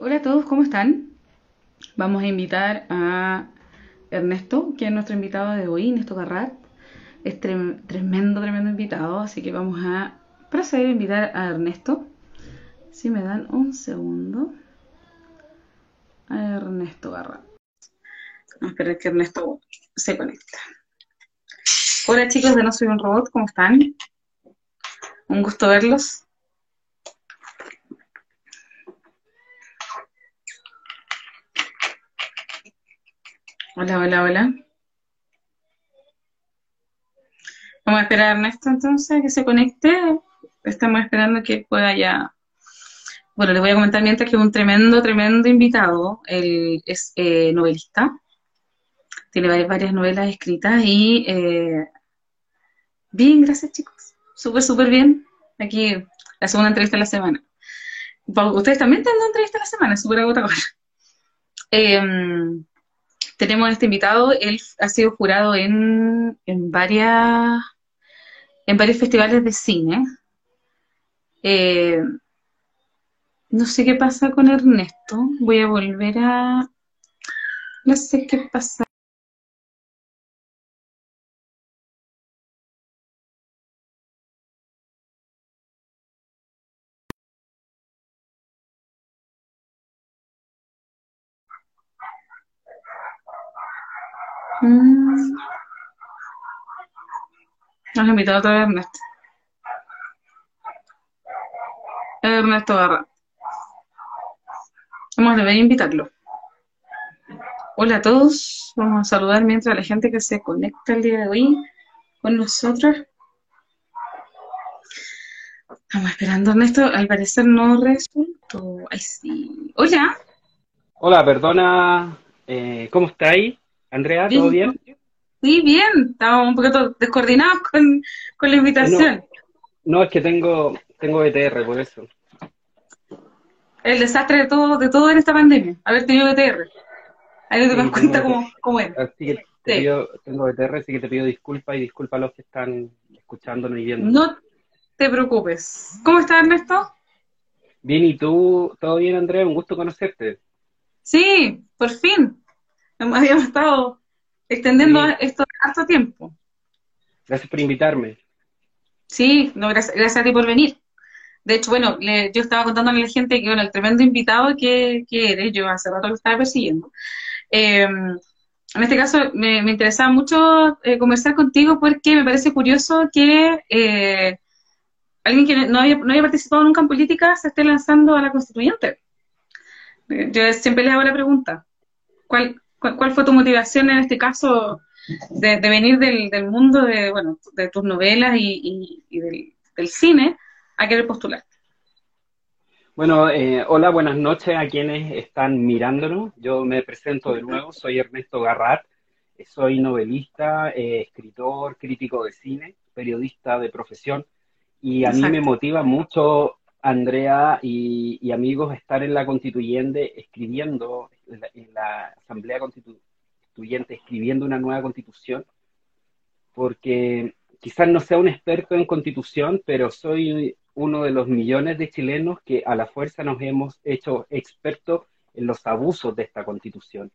Hola a todos, ¿cómo están? Vamos a invitar a Ernesto, que es nuestro invitado de hoy, Ernesto Garrat. Es trem- tremendo, tremendo invitado, así que vamos a proceder a invitar a Ernesto. Si me dan un segundo. A Ernesto Garrat. Vamos a esperar que Ernesto se conecta. Hola chicos de No Soy un Robot, ¿cómo están? Un gusto verlos. Hola, hola, hola. Vamos a esperar a Ernesto entonces que se conecte. Estamos esperando que pueda ya. Bueno, les voy a comentar mientras que un tremendo, tremendo invitado. Él es eh, novelista, tiene varias, varias novelas escritas y eh, bien, gracias chicos. Súper, súper bien. Aquí la segunda entrevista de la semana. Ustedes también tienen entrevista de la semana, súper agotadora. Em, tenemos a este invitado, él ha sido jurado en, en varias, en varios festivales de cine. Eh, no sé qué pasa con Ernesto. Voy a volver a... No sé qué pasa. Mm, nos invitado otra vez Ernesto. Ernesto Barra. Vamos a invitarlo. Hola a todos. Vamos a saludar mientras la gente que se conecta el día de hoy con nosotros. Estamos esperando Ernesto. Al parecer no resultó. Ay, sí. Hola. Hola, perdona, eh, ¿cómo estáis? Andrea, ¿todo Bien. bien? Sí, bien. Estamos un poquito descoordinados con, con la invitación. no, es que tengo, tengo ETR, por eso. El desastre de todo, de todo en esta pandemia. Haber tenido ETR. Ahí no te das Sí, tengo cuenta cómo, cómo es. Así que te Sí. pido, tengo ETR, así que te pido disculpas y disculpa a los que están escuchándonos y viéndonos. No te preocupes. ¿Cómo está Ernesto? Bien, ¿y tú? ¿Todo bien, Andrea? Un gusto conocerte. Sí, por fin. Habíamos estado extendiendo Sí, esto harto tiempo. gracias por invitarme. Sí, no, gracias, gracias a ti por venir. De hecho, bueno, le- yo estaba contándole a la gente que, bueno, el tremendo invitado que, que eres, yo hace rato lo estaba persiguiendo. Eh, en este caso, me, me interesaba mucho eh, conversar contigo porque me parece curioso que eh, alguien que no había, no había participado nunca en política se esté lanzando a la constituyente. Eh, Yo siempre les hago la pregunta, ¿cuál, cuál, cuál fue tu motivación en este caso de, de venir del, del mundo de, bueno, de tus novelas y, y- y del, del cine a querer postular? Bueno, eh, hola, buenas noches a quienes están mirándonos. Yo me presento de nuevo, soy Ernesto Garrat, eh, soy novelista, eh, escritor, crítico de cine, periodista de profesión, y a mí me Exacto. motiva mucho, Andrea y, y amigos, estar en la constituyente escribiendo, en la, en la Asamblea Constituyente escribiendo una nueva constitución, porque quizás no sea un experto en constitución, pero soy uno de los millones de chilenos que a la fuerza nos hemos hecho expertos en los abusos de esta constitución.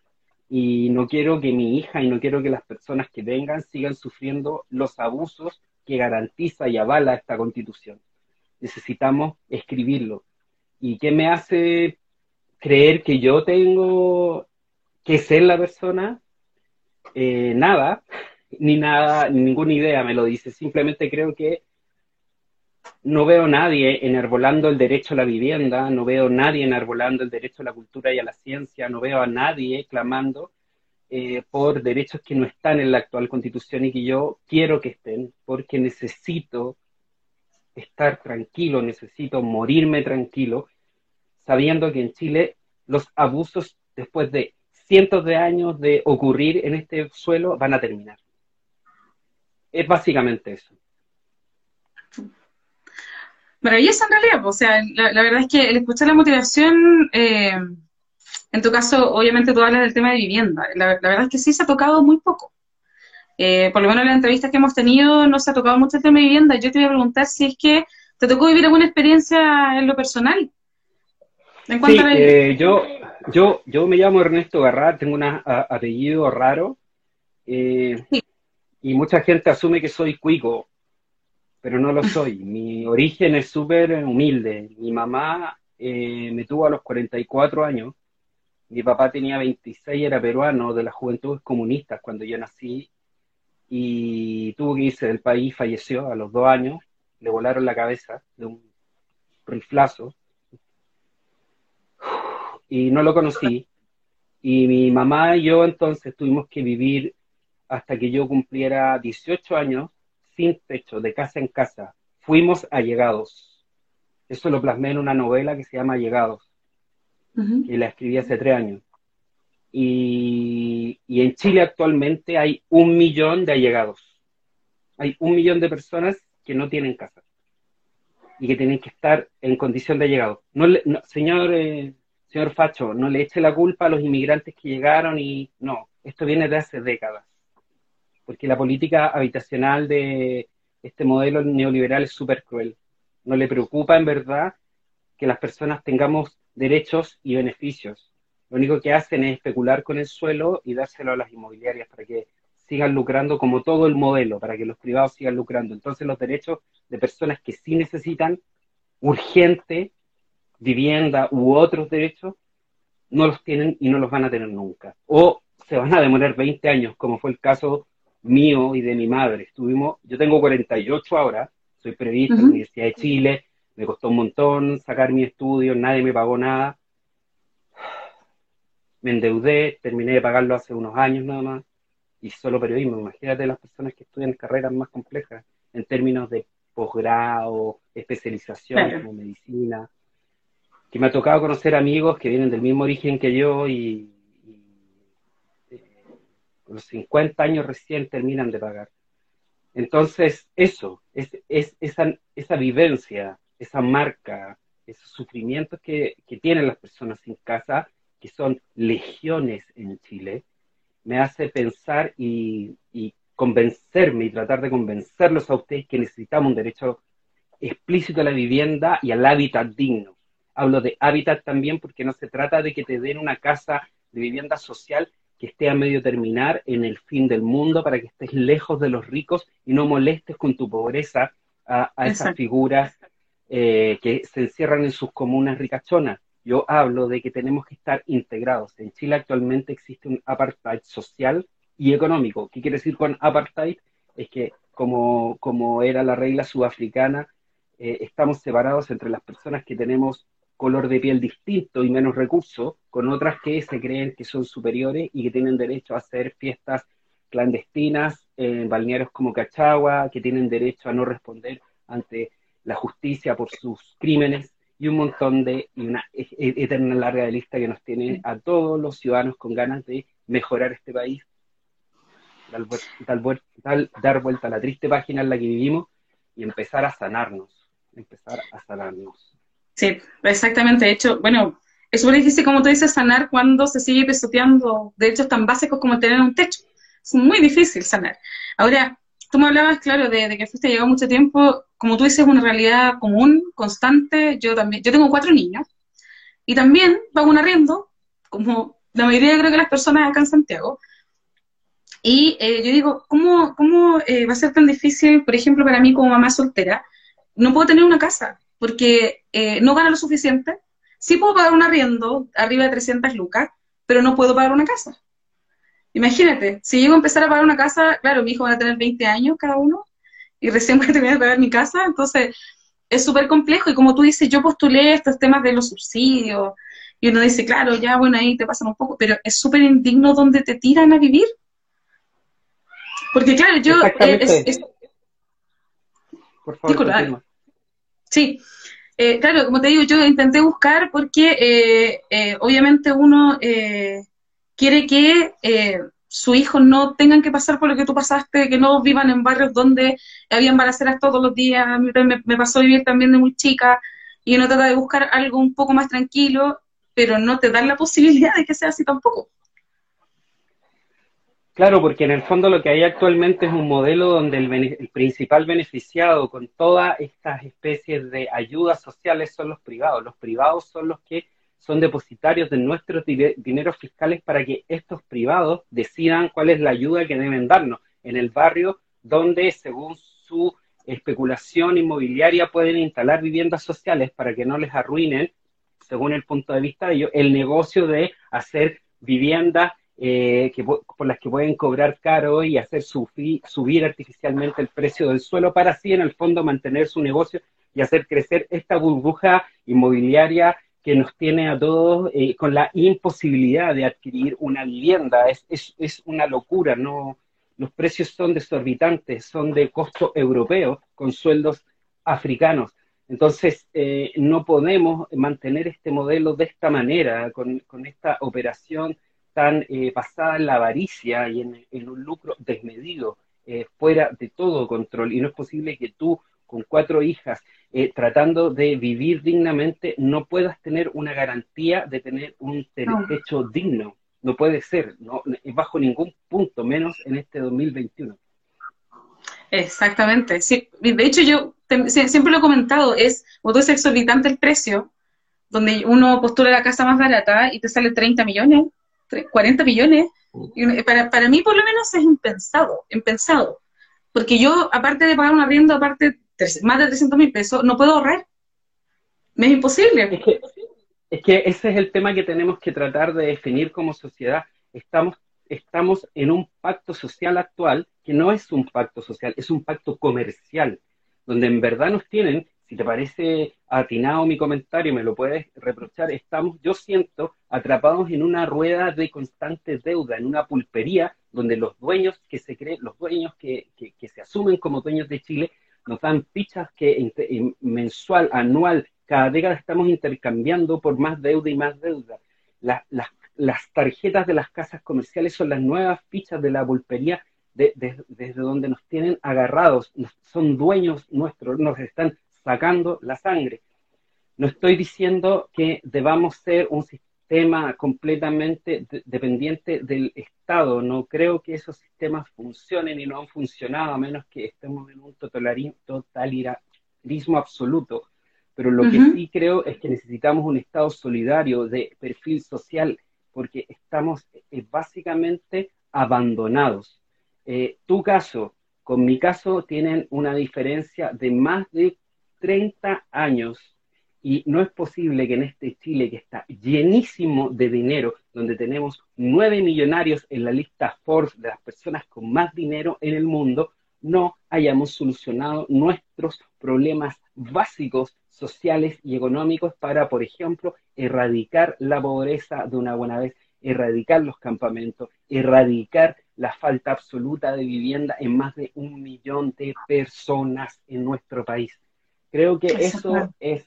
Y no quiero que mi hija y no quiero que las personas que vengan sigan sufriendo los abusos que garantiza y avala esta constitución. Necesitamos escribirlo. ¿Y qué me hace creer que yo tengo que ser la persona? Eh, nada, ni nada, ni ninguna idea me lo dice. Simplemente creo que no veo nadie enarbolando el derecho a la vivienda, no veo nadie enarbolando el derecho a la cultura y a la ciencia, no veo a nadie clamando eh, por derechos que no están en la actual constitución y que yo quiero que estén, porque necesito estar tranquilo, necesito morirme tranquilo, sabiendo que en Chile los abusos después de cientos de años de ocurrir en este suelo van a terminar. Es básicamente eso. Maravilloso en realidad, o sea, la, la verdad es que el escuchar la motivación, eh, en tu caso, obviamente tú hablas del tema de vivienda. La, la verdad es que sí se ha tocado muy poco. Eh, por lo menos en las entrevistas que hemos tenido no se ha tocado mucho el tema de vivienda. Yo te voy a preguntar si es que te tocó vivir alguna experiencia en lo personal. Sí, eh, yo, yo, yo me llamo Ernesto Garrá, tengo un apellido raro. Eh, y mucha gente asume que soy cuico, pero no lo soy. Mi origen es súper humilde. Mi mamá eh, me tuvo a los 44 años. Mi papá tenía 26, era peruano de las juventudes comunistas cuando yo nací y tuvo que irse del país, falleció a los dos años, le volaron la cabeza de un riflazo y no lo conocí. Y mi mamá y yo entonces tuvimos que vivir hasta que yo cumpliera 18 años sin techo, de casa en casa. Fuimos allegados. Eso lo plasmé en una novela que se llama Allegados, que la escribí hace tres años. Y, y, en Chile actualmente hay un millón de allegados. Hay un millón de personas que no tienen casa y que tienen que estar en condición de allegado. No, señor, eh, señor Facho, no le eche la culpa a los inmigrantes que llegaron y no, esto viene de hace décadas porque la política habitacional de este modelo neoliberal es súper cruel. No le preocupa en verdad que las personas tengamos derechos y beneficios. Lo único que hacen es especular con el suelo y dárselo a las inmobiliarias para que sigan lucrando como todo el modelo, para que los privados sigan lucrando. Entonces los derechos de personas que sí necesitan urgente vivienda u otros derechos, no los tienen y no los van a tener nunca. O se van a demorar 20 años, como fue el caso mío y de mi madre. Estuvimos, yo tengo 48 ahora, soy periodista en la Universidad de Chile, me costó un montón sacar mi estudio, nadie me pagó nada. Me endeudé, terminé de pagarlo hace unos años nada más, y solo periodismo. Imagínate las personas que estudian carreras más complejas en términos de posgrado, especialización como medicina, que me ha tocado conocer amigos que vienen del mismo origen que yo y los 50 años recién terminan de pagar. Entonces, eso, es, es esa, esa vivencia, esa marca, esos sufrimientos que, que tienen las personas sin casa, que son legiones en Chile, me hace pensar y, y convencerme y tratar de convencerlos a ustedes que necesitamos un derecho explícito a la vivienda y al hábitat digno. Hablo de hábitat también porque no se trata de que te den una casa de vivienda social que esté a medio terminar en el fin del mundo para que estés lejos de los ricos y no molestes con tu pobreza a, esas figuras eh, que se encierran en sus comunas ricachonas. Yo hablo de que tenemos que estar integrados. En Chile actualmente existe un apartheid social y económico. ¿Qué quiere decir con apartheid? Es que como, como era la regla sudafricana, eh, estamos separados entre las personas que tenemos color de piel distinto y menos recursos, con otras que se creen que son superiores y que tienen derecho a hacer fiestas clandestinas en balnearios como Cachagua, que tienen derecho a no responder ante la justicia por sus crímenes y un montón de, y una e, e, eterna larga de lista que nos tiene a todos los ciudadanos con ganas de mejorar este país, dar, dar vuelta a la triste página en la que vivimos y empezar a sanarnos, empezar a sanarnos. Sí, exactamente. De hecho, bueno, es súper difícil, como tú dices, sanar cuando se sigue pisoteando derechos tan básicos como tener un techo. Es muy difícil sanar. Ahora, tú me hablabas, claro, de, que fuiste llegado mucho tiempo, como tú dices, una realidad común, constante. Yo también, yo tengo cuatro niños y también pago un arriendo, como la mayoría creo que las personas acá en Santiago. Y eh, yo digo, ¿cómo, cómo eh, va a ser tan difícil, por ejemplo, para mí como mamá soltera? No puedo tener una casa, porque eh, no gano lo suficiente. Sí puedo pagar un arriendo arriba de 300 lucas, pero no puedo pagar una casa. Imagínate, si llego a empezar a pagar una casa, claro, mi hijo va a tener 20 años cada uno y recién voy a terminar de pagar mi casa, entonces es súper complejo y como tú dices, yo postulé estos temas de los subsidios y uno dice, claro, ya bueno, ahí te pasan un poco, pero es súper indigno donde te tiran a vivir. Porque claro, yo... Eh, Por favor, Sí, eh, claro, como te digo, yo intenté buscar porque eh, eh, obviamente uno quiere que sus hijos no tengan que pasar por lo que tú pasaste, que no vivan en barrios donde habían balaceras todos los días. Me, me pasó vivir también de muy chica y uno trata de buscar algo un poco más tranquilo, pero no te dan la posibilidad de que sea así tampoco. Claro, porque en el fondo lo que hay actualmente es un modelo donde el, principal beneficiado con todas estas especies de ayudas sociales son los privados. Los privados son los que son depositarios de nuestros dineros fiscales para que estos privados decidan cuál es la ayuda que deben darnos en el barrio donde, según su especulación inmobiliaria, pueden instalar viviendas sociales para que no les arruinen, según el punto de vista de ellos, el negocio de hacer viviendas eh, que, por las que pueden cobrar caro y hacer subir artificialmente el precio del suelo para así, en el fondo, mantener su negocio y hacer crecer esta burbuja inmobiliaria que nos tiene a todos eh, con la imposibilidad de adquirir una vivienda. Es, es, es, una locura, ¿no? Los precios son desorbitantes, son de costo europeo, con sueldos africanos. Entonces, eh, no podemos mantener este modelo de esta manera, con, con esta operación tan eh, basada en la avaricia y en, en un lucro desmedido, fuera de todo control. Y no es posible que tú, con cuatro hijas, eh, tratando de vivir dignamente, no puedas tener una garantía de tener un techo digno. No puede ser, no, bajo ningún punto, menos en este 2021. Exactamente. Sí, de hecho, yo siempre lo he comentado, es, cuando es exorbitante el precio, donde uno postula la casa más barata y te sale 30 millones, 40 millones. Para, para mí, por lo menos, es impensado, impensado. Porque yo, aparte de pagar un arriendo, aparte más de 300 mil pesos, no puedo ahorrar. Me es imposible. Es que, es que ese es el tema que tenemos que tratar de definir como sociedad. Estamos, estamos en un pacto social actual que no es un pacto social, es un pacto comercial, donde en verdad nos tienen, te parece atinado mi comentario, me lo puedes reprochar, estamos, yo siento, atrapados en una rueda de constante deuda, en una pulpería donde los dueños que se creen, los dueños que, que se asumen como dueños de Chile, nos dan fichas que mensual, anual, cada década estamos intercambiando por más deuda y más deuda. las tarjetas de las casas comerciales son las nuevas fichas de la pulpería desde donde nos tienen agarrados, son dueños nuestros, nos están sacando la sangre. No estoy diciendo que debamos ser un sistema tema completamente dependiente del Estado. No creo que esos sistemas funcionen y no han funcionado a menos que estemos en un totalitarismo absoluto. Pero lo que sí creo es que necesitamos un Estado solidario de perfil social porque estamos eh, básicamente abandonados. Eh, tu caso con mi caso tienen una diferencia de más de 30 años y no es posible que en este Chile que está llenísimo de dinero, donde tenemos nueve millonarios en la lista Forbes de las personas con más dinero en el mundo, no hayamos solucionado nuestros problemas básicos sociales y económicos para, por ejemplo, erradicar la pobreza de una buena vez, erradicar los campamentos, erradicar la falta absoluta de vivienda en más de un millón de personas en nuestro país. Creo que eso es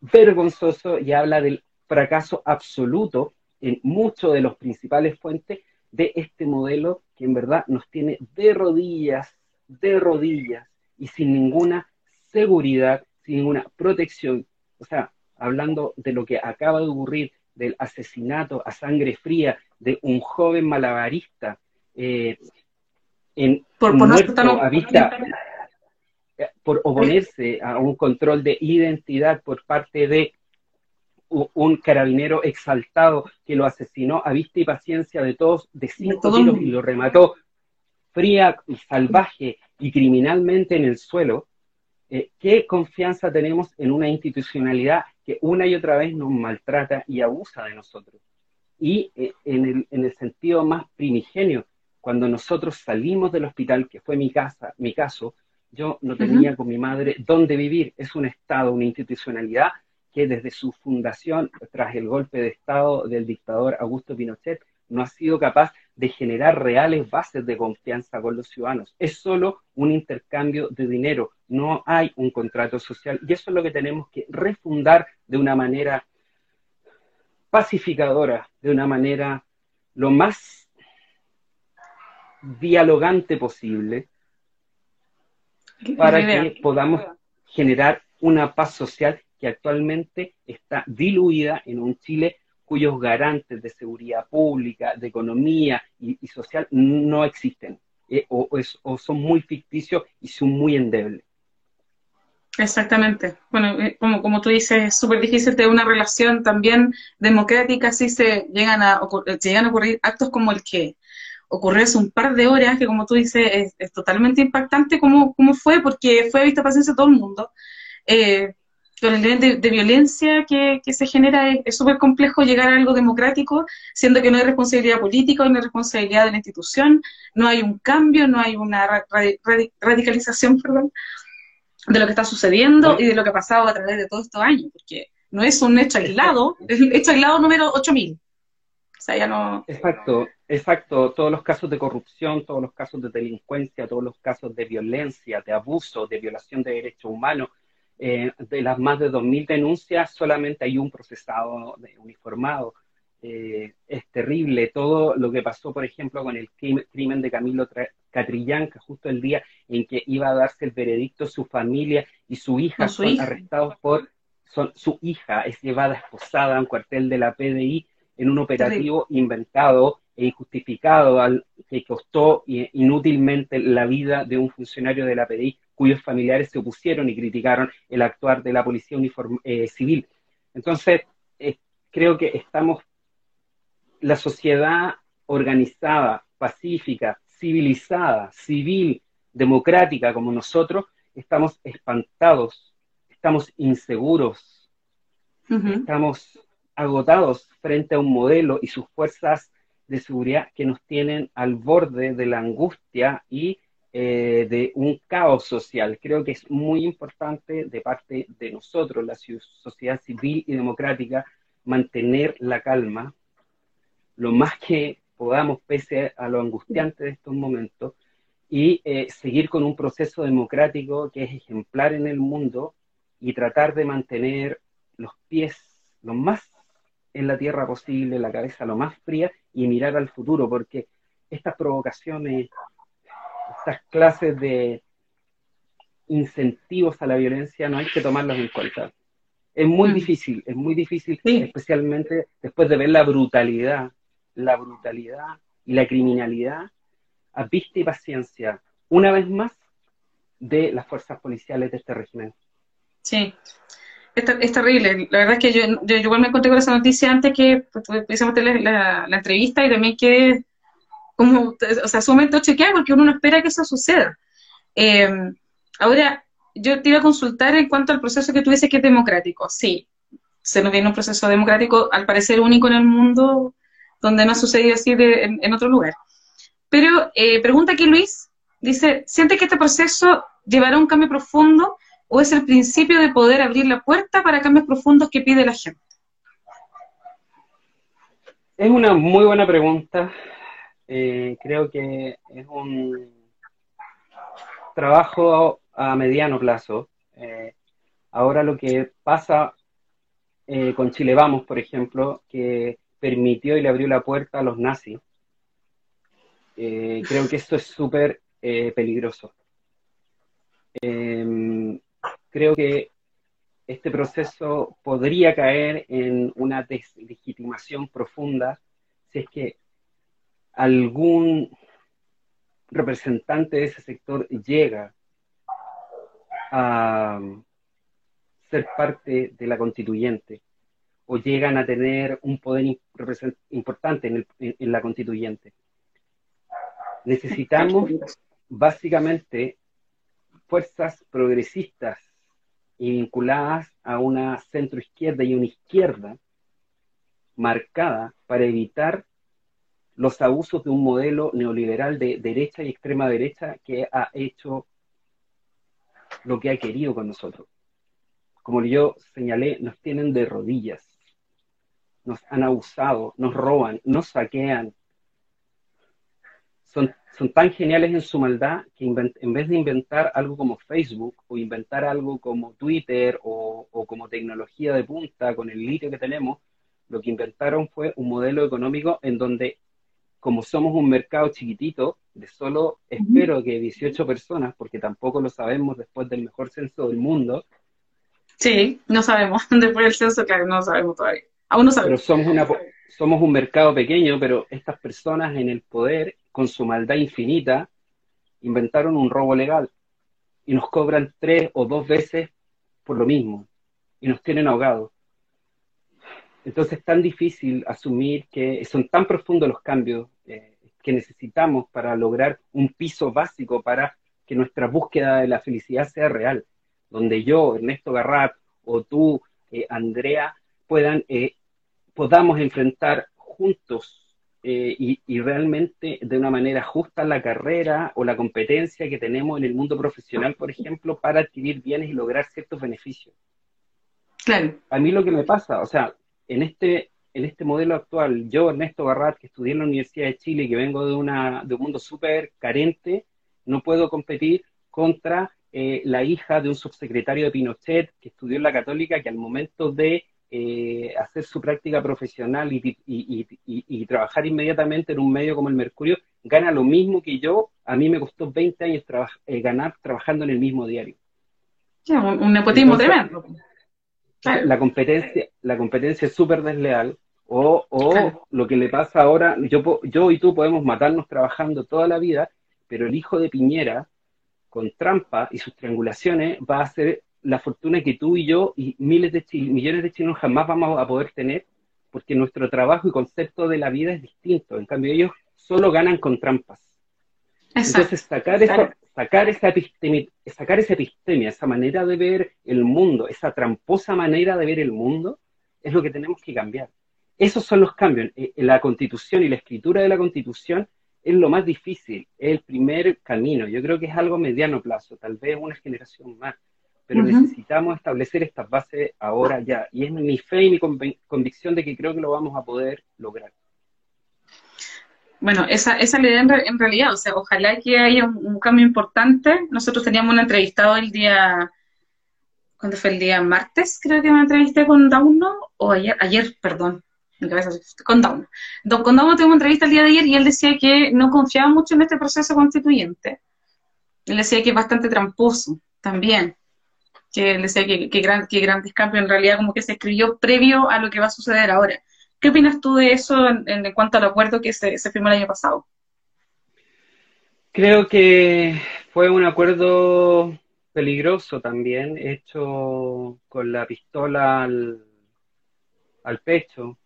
vergonzoso y habla del fracaso absoluto en muchos de los principales fuentes de este modelo que en verdad nos tiene de rodillas, de rodillas y sin ninguna seguridad, sin ninguna protección. O sea, hablando de lo que acaba de ocurrir, del asesinato a sangre fría de un joven malabarista eh, en por, a vista, por oponerse a un control de identidad por parte de un carabinero exaltado que lo asesinó a vista y paciencia de todos, de cinco tiros y lo remató fría, y salvaje y criminalmente en el suelo, eh, ¿qué confianza tenemos en una institucionalidad que una y otra vez nos maltrata y abusa de nosotros? Y eh, en, el, en, el, sentido más primigenio, cuando nosotros salimos del hospital, que fue mi casa, mi caso, yo no tenía con mi madre dónde vivir. Es un Estado, una institucionalidad que desde su fundación, tras el golpe de Estado del dictador Augusto Pinochet, no ha sido capaz de generar reales bases de confianza con los ciudadanos. Es solo un intercambio de dinero, no hay un contrato social y eso es lo que tenemos que refundar de una manera pacificadora, de una manera lo más dialogante posible, para que podamos generar una paz social que actualmente está diluida en un Chile cuyos garantes de seguridad pública, de economía y, social no existen, eh, o, son muy ficticios y son muy endebles. Exactamente. Bueno, eh, como, como tú dices, es súper difícil tener una relación también democrática si se llegan a, llegan a ocurrir actos como el que ocurrió hace un par de horas, que como tú dices es, totalmente impactante cómo, cómo fue, porque fue a vista paciencia todo el mundo. Eh, con el nivel de, violencia que, que, se genera es súper complejo llegar a algo democrático, siendo que no hay responsabilidad política, no hay responsabilidad de la institución, no hay un cambio, no hay una radicalización, perdón, de lo que está sucediendo y de lo que ha pasado a través de todos estos años, porque no es un hecho aislado, es el hecho aislado número 8000. O sea, ya no... Exacto, exacto. Todos los casos de corrupción, todos los casos de delincuencia, todos los casos de violencia, de abuso, de violación de derechos humanos, eh, de las más de 2.000 denuncias, solamente hay un procesado uniformado. Eh, es terrible todo lo que pasó, por ejemplo, con el crimen de Camilo Catrillanca, justo el día en que iba a darse el veredicto, su familia y su hija son arrestados por, son, su hija es llevada esposada a un cuartel de la PDI en un operativo inventado e injustificado al, que costó inútilmente la vida de un funcionario de la PDI cuyos familiares se opusieron y criticaron el actuar de la policía eh, civil. Entonces, eh, creo que estamos, la sociedad organizada, pacífica, civilizada, civil, democrática como nosotros, estamos espantados, estamos inseguros, estamos agotados frente a un modelo y sus fuerzas de seguridad que nos tienen al borde de la angustia y eh, de un caos social. Creo que es muy importante de parte de nosotros, la sociedad civil y democrática, mantener la calma lo más que podamos, pese a lo angustiante de estos momentos, y eh, seguir con un proceso democrático que es ejemplar en el mundo y tratar de mantener los pies lo más en la tierra posible, la cabeza lo más fría y mirar al futuro, porque estas provocaciones estas clases de incentivos a la violencia no hay que tomarlas en cuenta. Es muy mm. difícil, es muy difícil, especialmente después de ver la brutalidad, la brutalidad y la criminalidad a vista y paciencia, una vez más, de las fuerzas policiales de este régimen. Sí, es, terrible. La verdad es que yo, igual me encontré con esa noticia antes que pues, la, la, entrevista y también que como, o sea, sumamente chequear porque uno no espera que eso suceda. Eh, ahora, yo te iba a consultar en cuanto al proceso que tú dices que es democrático. Sí, se nos viene un proceso democrático, al parecer único en el mundo, donde no ha sucedido así en, otro lugar. Pero eh, pregunta aquí Luis, dice, ¿siente que este proceso llevará un cambio profundo o es el principio de poder abrir la puerta para cambios profundos que pide la gente? Es una muy buena pregunta. Eh, creo que es un trabajo a mediano plazo. Eh, ahora lo que pasa eh, con Chile Vamos, por ejemplo, que permitió y le abrió la puerta a los nazis, creo que esto es súper peligroso. Em, creo que este proceso podría caer en una deslegitimación profunda si es que algún representante de ese sector llega a ser parte de la constituyente o llegan a tener un poder importante en, la constituyente. Necesitamos básicamente fuerzas progresistas y vinculadas a una centro izquierda y una izquierda marcada para evitar los abusos de un modelo neoliberal de derecha y extrema derecha que ha hecho lo que ha querido con nosotros. Como yo señalé, nos tienen de rodillas, nos han abusado, nos roban, nos saquean. Son, son tan geniales en su maldad que en vez de inventar algo como Facebook o inventar algo como Twitter o, o como tecnología de punta con el litio que tenemos, lo que inventaron fue un modelo económico en donde como somos un mercado chiquitito, de solo espero que 18 personas, porque tampoco lo sabemos después del mejor censo del mundo. Sí, no sabemos. Después del censo, claro, no sabemos todavía. Aún no sabemos. Pero somos, una, somos un mercado pequeño, pero estas personas en el poder, con su maldad infinita, inventaron un robo legal y nos cobran tres o dos veces por lo mismo y nos tienen ahogados. Entonces es tan difícil asumir que son tan profundos los cambios eh, que necesitamos para lograr un piso básico para que nuestra búsqueda de la felicidad sea real, donde yo, Ernesto Garrat, o tú, eh, Andrea, puedan, eh, podamos enfrentar juntos eh, y, realmente de una manera justa la carrera o la competencia que tenemos en el mundo profesional, por ejemplo, para adquirir bienes y lograr ciertos beneficios. Claro. A mí lo que me pasa, o sea, en este, en este modelo actual, yo, Ernesto Garrat, que estudié en la Universidad de Chile y que vengo de, una, de un mundo súper carente, no puedo competir contra eh, la hija de un subsecretario de Pinochet que estudió en la Católica, que al momento de eh, hacer su práctica profesional y, trabajar inmediatamente en un medio como el Mercurio, gana lo mismo que yo. A mí me costó 20 años eh, ganar trabajando en el mismo diario. un, nepotismo tremendo. La competencia, la competencia es súper desleal. O, o lo que le pasa ahora, yo, yo y tú podemos matarnos trabajando toda la vida, pero el hijo de Piñera, con trampa y sus triangulaciones, va a ser la fortuna que tú y yo y miles de millones de chilenos jamás vamos a poder tener, porque nuestro trabajo y concepto de la vida es distinto. En cambio, ellos solo ganan con trampas. Entonces, sacar esa, sacar, esa epistemia, sacar esa epistemia, esa manera de ver el mundo, esa tramposa manera de ver el mundo, es lo que tenemos que cambiar. Esos son los cambios. Eh, la constitución y la escritura de la constitución es lo más difícil, es el primer camino. Yo creo que es algo mediano plazo, tal vez una generación más pero necesitamos establecer estas bases ahora ya. Y es mi fe y mi convicción de que creo que lo vamos a poder lograr. Bueno, esa, esa la idea en, realidad, o sea, ojalá que haya un, cambio importante. Nosotros teníamos un entrevistado el día, ¿cuándo fue el día? Martes, creo que me entrevisté con Dauno, o ayer, ayer, perdón, mi cabeza, con Dauno. Con Dauno tuvimos una entrevista el día de ayer y él decía que no confiaba mucho en este proceso constituyente. Él decía que es bastante tramposo también que él decía que, que, gran, que Grandes Cambios en realidad como que se escribió previo a lo que va a suceder ahora. ¿Qué opinas tú de eso en, cuanto al acuerdo que se, firmó el año pasado? Creo que fue un acuerdo peligroso también, hecho con la pistola al, al pecho.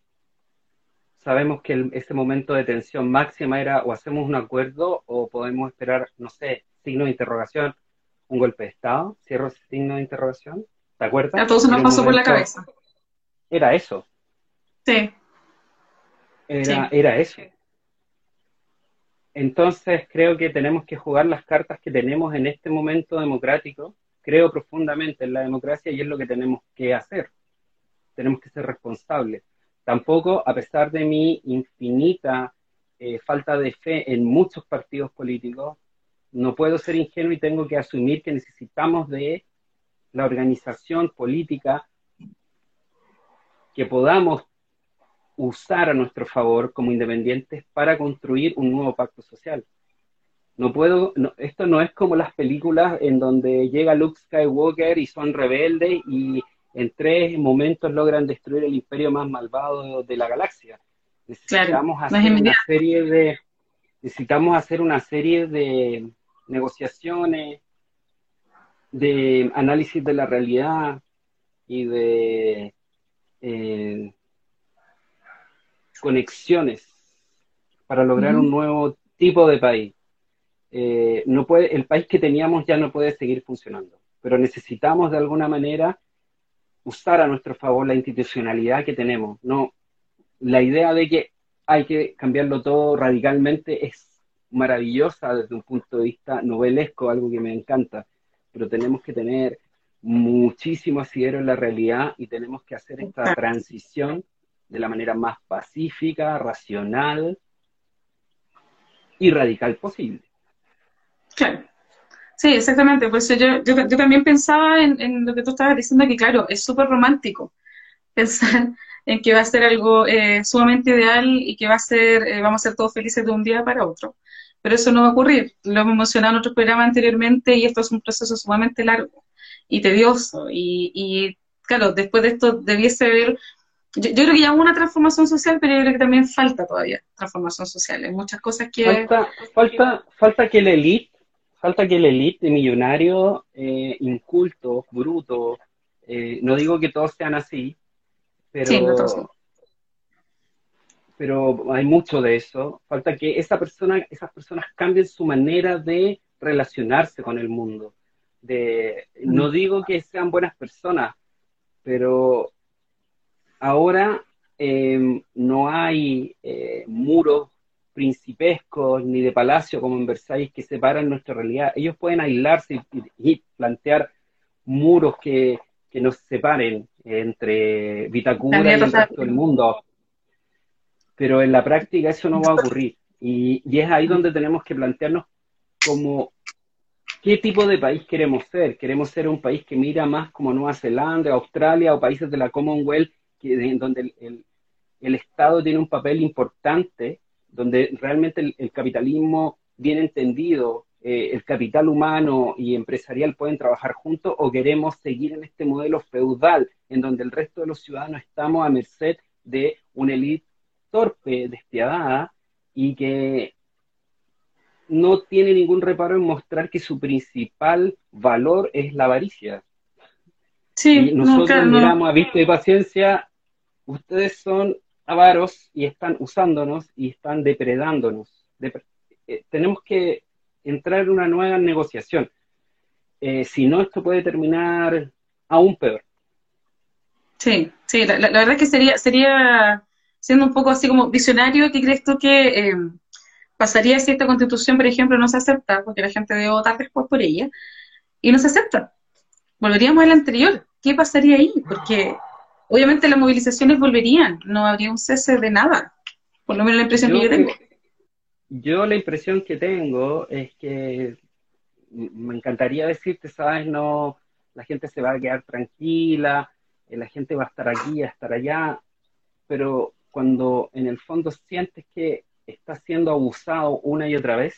Sabemos que ese momento de tensión máxima era o hacemos un acuerdo o podemos esperar, no sé, signo de interrogación un golpe de Estado, cierro ese signo de interrogación, ¿te acuerdas? A todos se nos pasó por la cabeza. Era eso. Sí. Era, era eso. Entonces creo que tenemos que jugar las cartas que tenemos en este momento democrático. Creo profundamente en la democracia y es lo que tenemos que hacer. Tenemos que ser responsables. Tampoco, a pesar de mi infinita eh, falta de fe en muchos partidos políticos, no puedo ser ingenuo y tengo que asumir que necesitamos de la organización política que podamos usar a nuestro favor como independientes para construir un nuevo pacto social. No puedo, esto no es como las películas en donde llega Luke Skywalker y son rebeldes y en tres momentos logran destruir el imperio más malvado de la galaxia. Necesitamos hacer una serie de necesitamos hacer una serie de negociaciones, de análisis de la realidad y de eh, conexiones para lograr un nuevo tipo de país. Eh, no puede, el país que teníamos ya no puede seguir funcionando, pero necesitamos de alguna manera usar a nuestro favor la institucionalidad que tenemos. No, la idea de que hay que cambiarlo todo radicalmente es maravillosa desde un punto de vista novelesco, algo que me encanta, pero tenemos que tener muchísimo asidero en la realidad y tenemos que hacer esta transición de la manera más pacífica, racional y radical posible. Claro. Sí, exactamente. Pues yo, yo, también pensaba en, lo que tú estabas diciendo, que claro, es súper romántico pensar en que va a ser algo eh, sumamente ideal y que va a ser, eh, vamos a ser todos felices de un día para otro pero eso no va a ocurrir. Lo hemos mencionado en otros programas anteriormente y esto es un proceso sumamente largo y tedioso. Y, claro, después de esto debiese haber, yo, creo que ya hubo una transformación social, pero yo creo que también falta todavía transformación social. Hay muchas cosas que... Falta, falta, falta que la élite, falta que la élite de millonarios, eh, incultos, brutos, Eh, no digo que todos sean así, pero, Sí, no todos. Pero hay mucho de eso. Falta que esa persona, esas personas cambien su manera de relacionarse con el mundo. De, no digo que sean buenas personas, pero ahora eh, no hay eh, muros principescos ni de palacio como en Versalles que separan nuestra realidad. Ellos pueden aislarse y, y plantear muros que, que nos separen entre Vitacura y el resto del mundo. Pero en la práctica eso no va a ocurrir. Y, y es ahí donde tenemos que plantearnos como qué tipo de país queremos ser. ¿Queremos ser un país que mira más como Nueva Zelanda, Australia o países de la Commonwealth, que, en donde el, el, el Estado tiene un papel importante, donde realmente el, el capitalismo bien entendido, eh, el capital humano y empresarial pueden trabajar juntos, o queremos seguir en este modelo feudal, en donde el resto de los ciudadanos estamos a merced de una élite torpe, despiadada, y que no tiene ningún reparo en mostrar que su principal valor es la avaricia. Sí, y nosotros no, miramos a vista de paciencia, ustedes son avaros y están usándonos y están depredándonos. Dep eh, tenemos que entrar en una nueva negociación. Eh, si no, esto puede terminar aún peor. Sí, sí, la, la, verdad es que sería, sería, siendo un poco así como visionario, ¿qué crees tú que eh, pasaría si esta constitución, por ejemplo, no se acepta, porque la gente debe votar después por ella, y no se acepta? Volveríamos al anterior. ¿Qué pasaría ahí? Porque obviamente las movilizaciones volverían, no habría un cese de nada, por lo menos la impresión yo, que yo tengo. Yo la impresión que tengo es que me encantaría decirte, sabes, no, la gente se va a quedar tranquila, la gente va a estar aquí, a estar allá, pero cuando en el fondo sientes que está siendo abusado una y otra vez,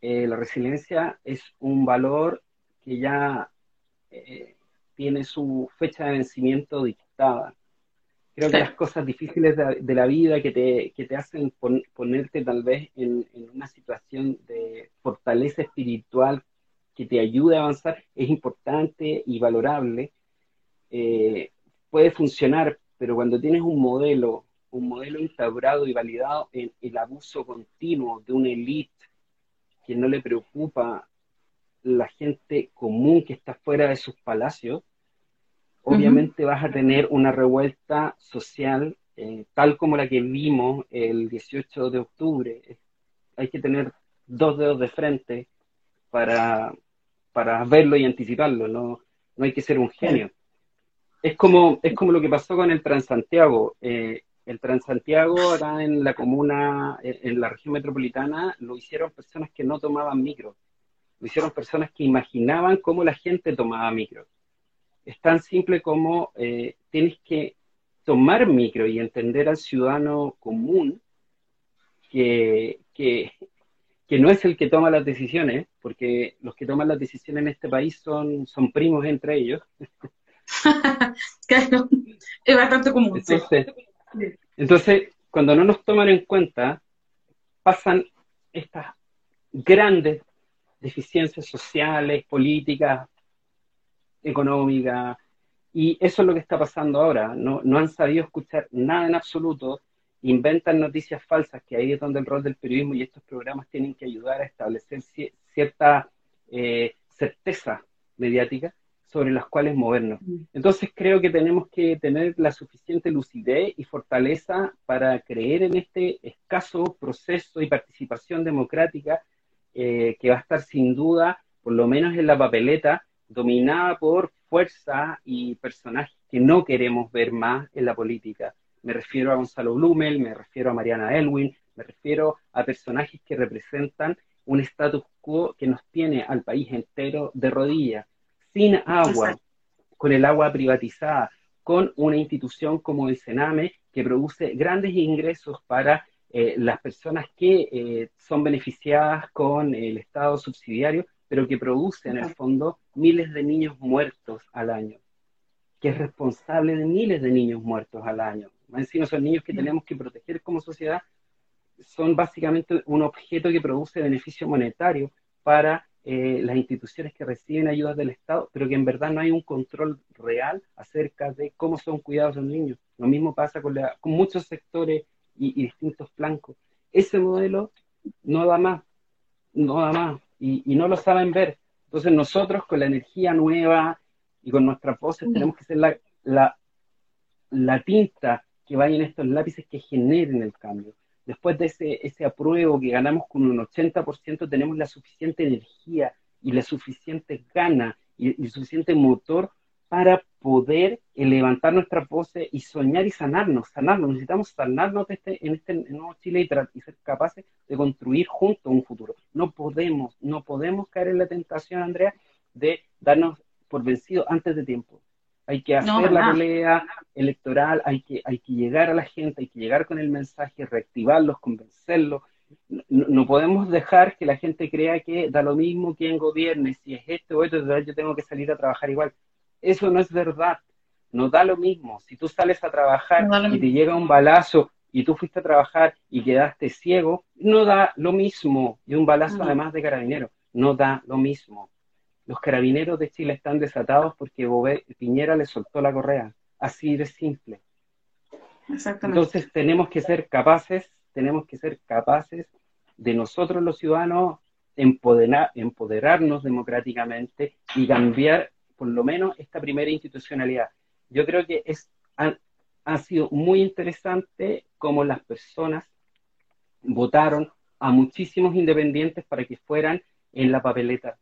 eh, la resiliencia es un valor que ya eh, tiene su fecha de vencimiento dictada. Creo que las cosas difíciles de, de la vida que te, que te hacen pon, ponerte tal vez en, en, una situación de fortaleza espiritual que te ayude a avanzar es importante y valorable. Eh, puede funcionar, pero cuando tienes un modelo, un modelo instaurado y validado en el abuso continuo de una élite que no le preocupa la gente común que está fuera de sus palacios, obviamente uh -huh. vas a tener una revuelta social eh, tal como la que vimos el 18 de octubre. Hay que tener dos dedos de frente para, para verlo y anticiparlo, no, no hay que ser un genio. Es como, es como lo que pasó con el Transantiago. Eh, el Transantiago acá en la comuna, en la región metropolitana, lo hicieron personas que no tomaban micro. Lo hicieron personas que imaginaban cómo la gente tomaba micro. Es tan simple como eh, tienes que tomar micro y entender al ciudadano común que, que, que, no es el que toma las decisiones, porque los que toman las decisiones en este país son, son primos entre ellos. claro, es bastante común. Entonces. Entonces, cuando no nos toman en cuenta, pasan estas grandes deficiencias sociales, políticas, económicas, y eso es lo que está pasando ahora. No, no han sabido escuchar nada en absoluto, inventan noticias falsas, que ahí es donde el rol del periodismo y estos programas tienen que ayudar a establecer cierta eh, certeza mediática sobre las cuales movernos. Entonces creo que tenemos que tener la suficiente lucidez y fortaleza para creer en este escaso proceso y participación democrática eh, que va a estar sin duda, por lo menos en la papeleta, dominada por fuerza y personajes que no queremos ver más en la política. Me refiero a Gonzalo Blumel, me refiero a Mariana Elwin, me refiero a personajes que representan un status quo que nos tiene al país entero de rodillas, sin agua, con el agua privatizada, con una institución como el Sename que produce grandes ingresos para eh, las personas que eh, son beneficiadas con el Estado subsidiario, pero que produce en el fondo miles de niños muertos al año, que es responsable de miles de niños muertos al año. Encima son niños que tenemos que proteger como sociedad, son básicamente un objeto que produce beneficio monetario para eh, las instituciones que reciben ayudas del Estado, pero que en verdad no hay un control real acerca de cómo son cuidados los niños. Lo mismo pasa con, con muchos sectores y, distintos flancos. Ese modelo no da más, no da más, y, no lo saben ver. Entonces nosotros con la energía nueva y con nuestras voces tenemos que ser la, la, la tinta que vaya en estos lápices que generen el cambio después de ese, ese apruebo que ganamos con un 80%, tenemos la suficiente energía y la suficiente gana y, el suficiente motor para poder levantar nuestras voces y soñar y sanarnos, sanarnos. Necesitamos sanarnos este, en este nuevo Chile y, ser capaces de construir juntos un futuro. No podemos, no podemos caer en la tentación, Andrea, de darnos por vencidos antes de tiempo hay que hacer la pelea electoral, hay que, hay que llegar a la gente, hay que llegar con el mensaje, reactivarlos, convencerlos. No, podemos dejar que la gente crea que da lo mismo quien gobierne, si es esto o esto, yo tengo que salir a trabajar igual. Eso no es verdad, no da lo mismo. Si tú sales a trabajar y te llega un balazo y tú fuiste a trabajar y quedaste ciego, no da lo mismo. Y un balazo además de carabinero, no da lo mismo los carabineros de Chile están desatados porque Piñera le soltó la correa. Así de simple. Exactamente. Entonces tenemos que ser capaces, tenemos que ser capaces de nosotros los ciudadanos empoderar, empoderarnos democráticamente y cambiar por lo menos esta primera institucionalidad. Yo creo que es, ha, ha sido muy interesante cómo las personas votaron a muchísimos independientes para que fueran en la papeleta.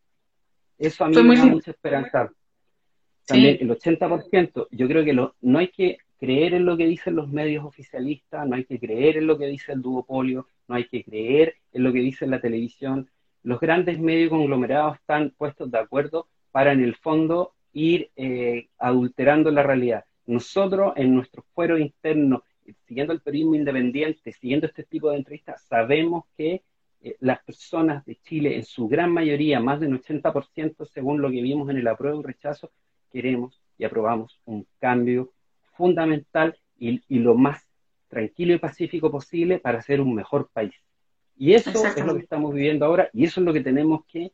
Eso a mí me da mucha esperanza. También el 80%, yo creo que no hay que creer en lo que dicen los medios oficialistas, no hay que creer en lo que dice el duopolio, no hay que creer en lo que dice la televisión. Los grandes medios conglomerados están puestos de acuerdo para, en el fondo, ir eh, adulterando la realidad. Nosotros, en nuestro fuero interno, siguiendo el periodismo independiente, siguiendo este tipo de entrevistas, sabemos que eh, las personas de Chile, en su gran mayoría, más del 80%, según lo que vimos en el apruebo y rechazo, queremos y aprobamos un cambio fundamental y, lo más tranquilo y pacífico posible para ser un mejor país. Y eso es lo que estamos viviendo ahora y eso es lo que tenemos que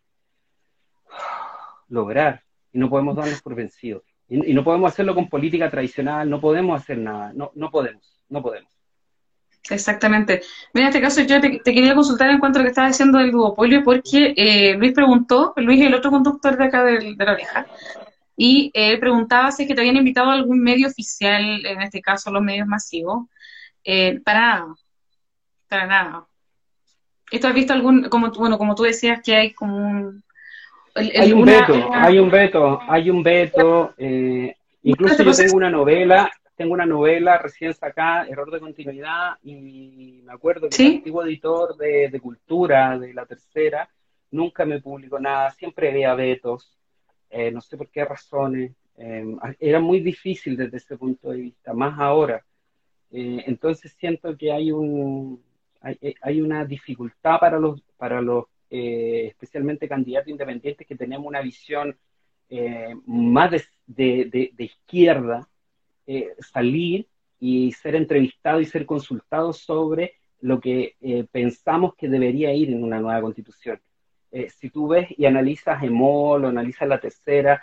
lograr. Y no podemos darnos por vencidos. Y, y no podemos hacerlo con política tradicional, no podemos hacer nada, no, no podemos, no podemos. Exactamente. Mira, en este caso yo te, quería consultar en cuanto a lo que estaba diciendo del duopolio, porque eh, Luis preguntó, Luis es el otro conductor de acá de, la oreja, y él preguntaba si es que te habían invitado a algún medio oficial, en este caso los medios masivos. Eh, para nada, para nada. ¿Esto has visto algún, como, bueno, como tú decías que hay como un... hay un veto, hay un veto, hay un veto. Eh, incluso yo tengo una novela tengo una novela recién sacada, Error de Continuidad, y me acuerdo que el antiguo editor de, Cultura, de la tercera, nunca me publicó nada, siempre había vetos, eh, no sé por qué razones, eh, era muy difícil desde ese punto de vista, más ahora. Eh, entonces siento que hay un hay, una dificultad para los para los especialmente candidatos independientes que tenemos una visión más de izquierda eh, salir y ser entrevistado y ser consultado sobre lo que eh, pensamos que debería ir en una nueva constitución. Eh, si tú ves y analizas EMOL o analizas la tercera,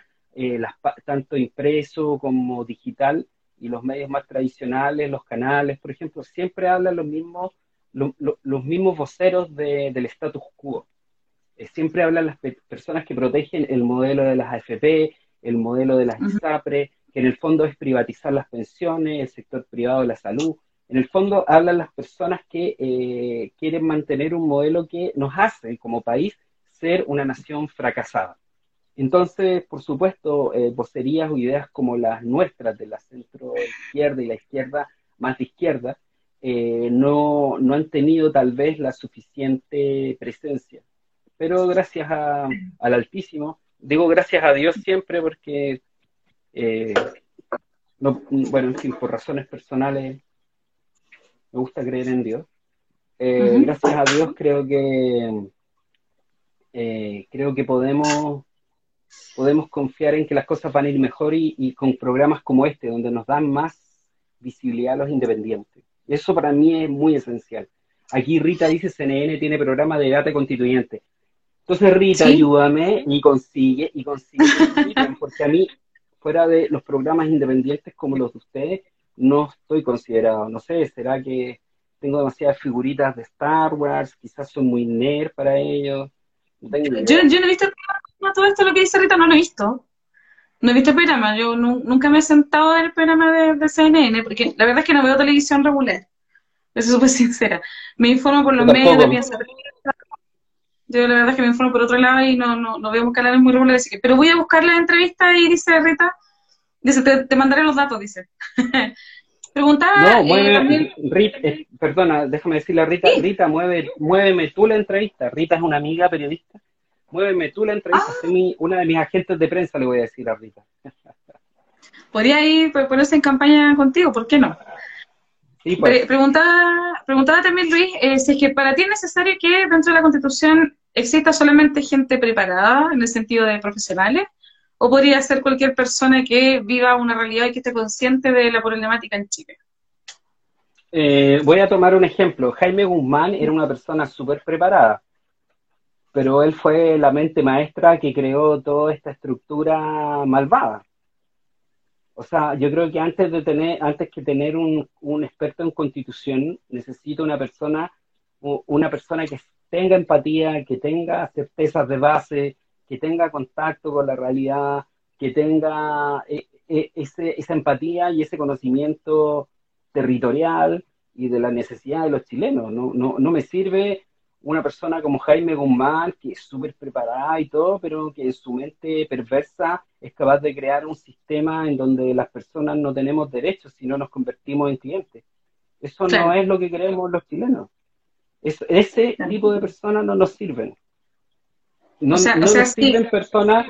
tanto impreso como digital, y los medios más tradicionales, los canales, por ejemplo, siempre hablan los mismos, los mismos voceros del status quo. siempre hablan las personas que protegen el modelo de las AFP, el modelo de las ISAPRE, que en el fondo es privatizar las pensiones, el sector privado de la salud. En el fondo hablan las personas que eh, quieren mantener un modelo que nos hace como país ser una nación fracasada. Entonces, por supuesto, eh, vocerías o ideas como las nuestras de la centro izquierda y la izquierda más de izquierda eh, no, no, han tenido tal vez la suficiente presencia. Pero gracias al Altísimo, digo gracias a Dios siempre porque eh, bueno, en fin, por razones personales me gusta creer en Dios. Eh, gracias a Dios creo que eh, creo que podemos podemos confiar en que las cosas van a ir mejor y, con programas como este, donde nos dan más visibilidad a los independientes. Eso para mí es muy esencial. Aquí Rita dice CNN tiene programa de debate constituyente. Entonces, Rita, ayúdame y consigue, y consigue, porque a mí, fuera de los programas independientes como los de ustedes, no estoy considerado. No sé, ¿será que tengo demasiadas figuritas de Star Wars? Quizás soy muy nerd para ellos. yo, no he visto todo esto lo que dice Rita, no lo he visto. No he visto el programa, yo nunca me he sentado en el programa de, CNN, porque la verdad es que no veo televisión regular. Eso es súper sincera. Me informo por los medios, de piensa yo la verdad es que me informo por otro lado y no, no, no veo canales muy regulares. Pero voy a buscar la entrevista y dice Rita, dice, te, mandaré los datos, dice. Preguntaba... No, mueve, Rita, eh, perdona, déjame decirle a Rita, Rita, mueve, muéveme tú la entrevista. Rita es una amiga periodista. Muéveme tú la entrevista. Ah. una de mis agentes de prensa, le voy a decir a Rita. Podría ir, ponerse en campaña contigo, ¿por qué no? Pues. preguntaba, preguntaba también Luis, eh, si es que para ti es necesario que dentro de la Constitución exista solamente gente preparada, en el sentido de profesionales, o podría ser cualquier persona que viva una realidad y que esté consciente de la problemática en Chile. Eh, voy a tomar un ejemplo. Jaime Guzmán era una persona súper preparada, pero él fue la mente maestra que creó toda esta estructura malvada. O sea, yo creo que antes de tener, antes que tener un, experto en constitución, necesito una persona, una persona que tenga empatía, que tenga certezas de base, que tenga contacto con la realidad, que tenga eh, eh, esa empatía y ese conocimiento territorial y de la necesidad de los chilenos. No, no, no me sirve una persona como Jaime Guzmán, que es súper preparada y todo, pero que en su mente perversa es capaz de crear un sistema en donde las personas no tenemos derechos, sino nos convertimos en clientes. Eso no es lo que queremos los chilenos. ese tipo de personas no nos sirven. No, nos sirven personas,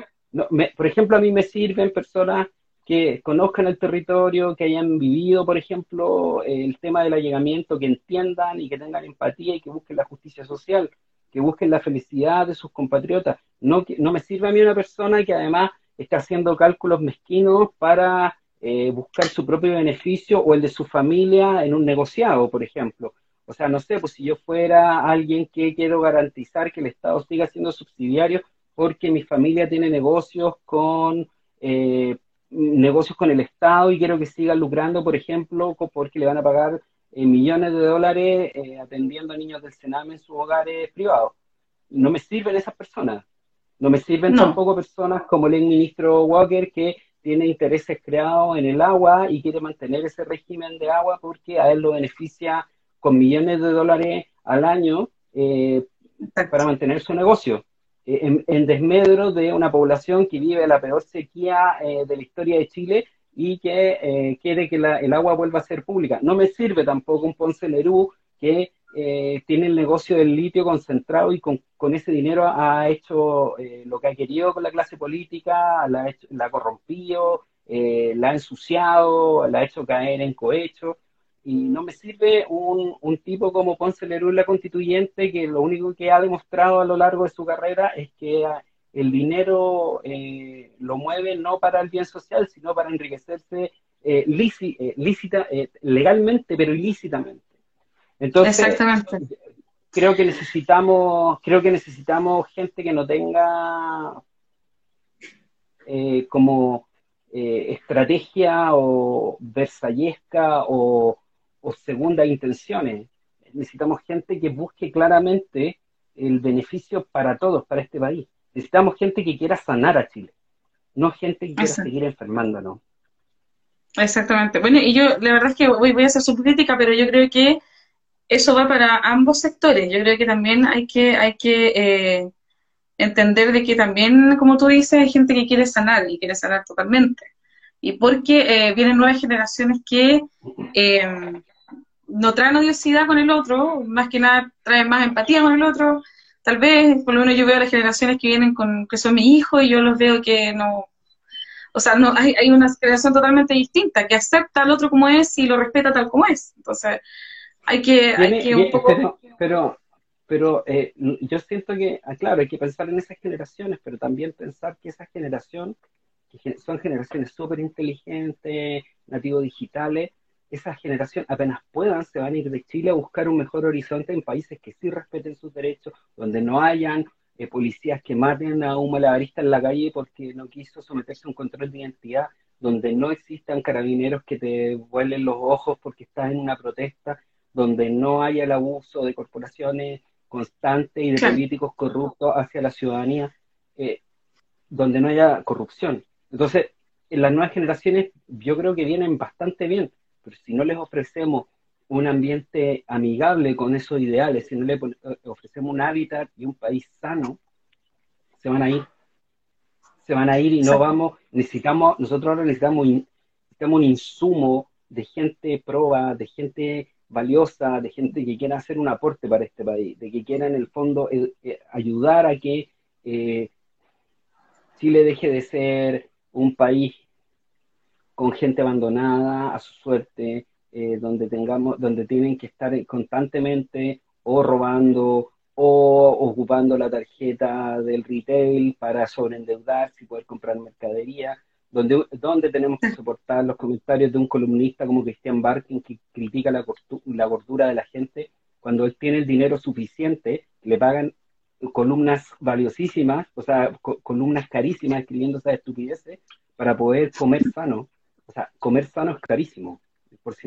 por ejemplo, a mí me sirven personas que conozcan el territorio, que hayan vivido, por ejemplo, el tema del allegamiento, que entiendan y que tengan empatía y que busquen la justicia social, que busquen la felicidad de sus compatriotas. No, no me sirve a mí una persona que además está haciendo cálculos mezquinos para eh, buscar su propio beneficio o el de su familia en un negociado, por ejemplo. O sea, no sé, pues si yo fuera alguien que quiero garantizar que el Estado siga siendo subsidiario porque mi familia tiene negocios con eh, negocios con el Estado y quiero que sigan lucrando, por ejemplo, porque le van a pagar eh, millones de dólares eh, atendiendo a niños del Sename en sus hogares privados. No me sirven esas personas. No me sirven tampoco personas como el ministro Walker que tiene intereses creados en el agua y quiere mantener ese régimen de agua porque a él lo beneficia con millones de dólares al año eh, para mantener su negocio. Eh, en, desmedro de una población que vive la peor sequía eh, de la historia de Chile y que eh, quiere que el agua vuelva a ser pública. No me sirve tampoco un Ponce Lerú que tiene el negocio del litio concentrado y con, ese dinero ha hecho lo que ha querido con la clase política, la ha, corrompido, la ha ensuciado, la ha hecho caer en cohecho. Y no me sirve un, un tipo como Ponce Lerú, la constituyente, que lo único que ha demostrado a lo largo de su carrera es que el dinero eh, lo mueve no para el bien social, sino para enriquecerse eh, eh lícita, eh, legalmente, pero ilícitamente. Entonces, creo que necesitamos, creo que necesitamos gente que no tenga como estrategia o versallesca o o segundas intenciones. Necesitamos gente que busque claramente el beneficio para todos, para este país. Necesitamos gente que quiera sanar a Chile, no gente que quiera seguir enfermándonos. Exactamente. Bueno, y yo la verdad es que voy, voy a hacer su crítica, pero yo creo que eso va para ambos sectores. Yo creo que también hay que, hay que eh, entender de que también, como tú dices, hay gente que quiere sanar y quiere sanar totalmente. Y porque eh, vienen nuevas generaciones que eh, no traen odiosidad con el otro, más que nada traen más empatía con el otro. Tal vez, por lo menos yo veo a las generaciones que vienen con, que son mi hijo y yo los veo que no, o sea, no, hay, hay una generación totalmente distinta, que acepta al otro como es y lo respeta tal como es. Entonces, hay que, hay que un poco... Pero, pero, eh, yo siento que, ah, claro, hay que pensar en esas generaciones, pero también pensar que esa generación, que son generaciones súper inteligentes, nativos digitales, esa generación apenas puedan se van a ir de Chile a buscar un mejor horizonte en países que sí respeten sus derechos, donde no hayan eh, policías que maten a un malabarista en la calle porque no quiso someterse a un control de identidad, donde no existan carabineros que te vuelen los ojos porque estás en una protesta, donde no haya el abuso de corporaciones constantes y de políticos corruptos hacia la ciudadanía, eh, donde no haya corrupción. Entonces, en las nuevas generaciones yo creo que vienen bastante bien, pero si no les ofrecemos un ambiente amigable con esos ideales, si no le eh, ofrecemos un hábitat y un país sano, se van a ir. Se van a ir y no vamos, necesitamos, nosotros ahora necesitamos, necesitamos un insumo de gente proba, de gente valiosa, de gente que quiera hacer un aporte para este país, de que quiera en el fondo eh, eh, ayudar a que Chile deje de ser un país con gente abandonada a su suerte, eh, donde tengamos, donde tienen que estar constantemente o robando o ocupando la tarjeta del retail para sobreendeudarse y poder comprar mercadería, donde, donde tenemos que soportar los comentarios de un columnista como Cristian Barkin que critica la, la gordura de la gente, cuando él tiene el dinero suficiente, le pagan columnas valiosísimas, o sea, columnas carísimas escribiendo esas estupideces para poder comer sano. O sea, comer sano es carísimo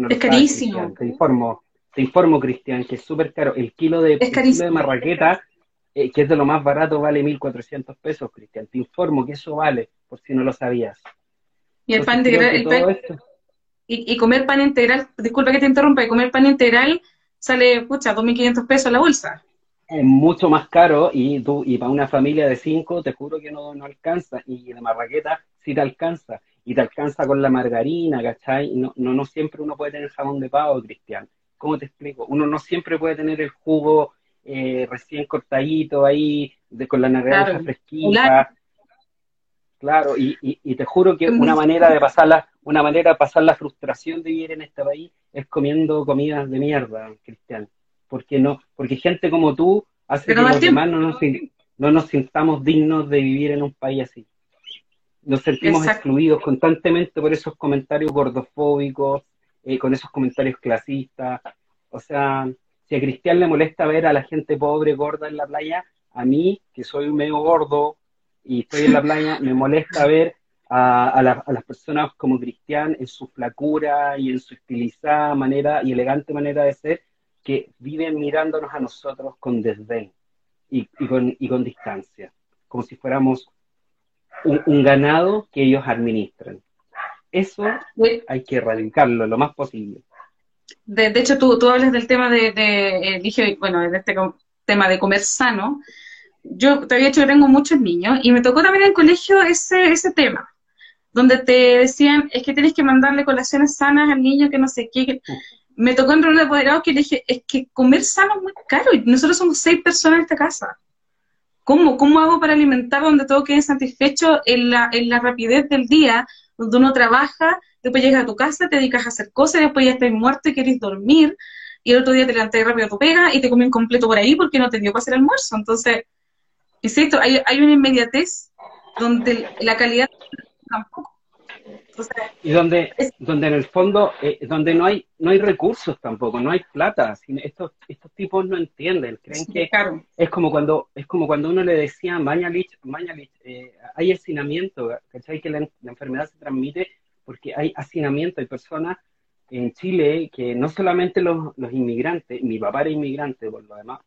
es carísimo. te informo, te informo, Cristian, que es súper caro. El kilo de, de marraqueta, eh, que es de lo más barato, vale 1.400 pesos, Cristian. Te informo que eso vale, por si no lo sabías. Y el pan integral, y, comer pan integral, disculpa que te interrumpa, y comer pan integral sale, pucha, 2.500 pesos la bolsa. Es mucho más caro y tú y para una familia de cinco te juro que no, no alcanza y la marraqueta sí te alcanza y te alcanza con la margarina, ¿cachai? No, no, no siempre uno puede tener jabón de pavo, Cristian. ¿Cómo te explico? Uno no siempre puede tener el jugo eh, recién cortadito ahí, de, con la naranja fresquita. Claro, y, y, te juro que una manera de pasar la, una manera de pasar la frustración de vivir en este país es comiendo comidas de mierda, Cristian. Porque no, porque gente como tú hace que los demás no nos, no nos sintamos dignos de vivir en un país así. Nos sentimos excluidos constantemente por esos comentarios gordofóbicos, eh, con esos comentarios clasistas. O sea, si a Cristian le molesta ver a la gente pobre, gorda en la playa, a mí, que soy medio gordo y estoy en la playa, me molesta ver a, las personas como Cristian en su flacura y en su estilizada manera y elegante manera de ser, que viven mirándonos a nosotros con desdén y, con, y con distancia, como si fuéramos un, ganado que ellos administran. Eso hay que erradicarlo lo más posible. De, hecho, tú, tú hablas del tema de, eh, dije, bueno, de este tema de comer sano. Yo te había dicho que tengo muchos niños y me tocó también en el colegio ese, ese tema, donde te decían, es que tienes que mandarle colaciones sanas al niño, que no sé qué. Me tocó en de apoderado que le dije, es que comer sano es muy caro y nosotros somos seis personas en esta casa. ¿Cómo, ¿Cómo hago para alimentar donde todo quede satisfecho en la, en la rapidez del día, donde uno trabaja, después llegas a tu casa, te dedicas a hacer cosas, después ya estás muerto y querés dormir, y el otro día te levantas rápido a tu pega y te comí un completo por ahí porque no te dio para hacer almuerzo. Entonces, insisto, hay, hay una inmediatez donde la calidad tampoco y donde, donde en el fondo, eh, donde no hay, no hay recursos tampoco, no hay plata. Estos, estos tipos no entienden, creen que es como cuando, es como cuando uno le decía a Mañalich, Mañalich eh, hay hacinamiento, ¿cachai? Que la, enfermedad se transmite porque hay hacinamiento, hay personas en Chile que no solamente los, los inmigrantes, mi papá era inmigrante por lo demás,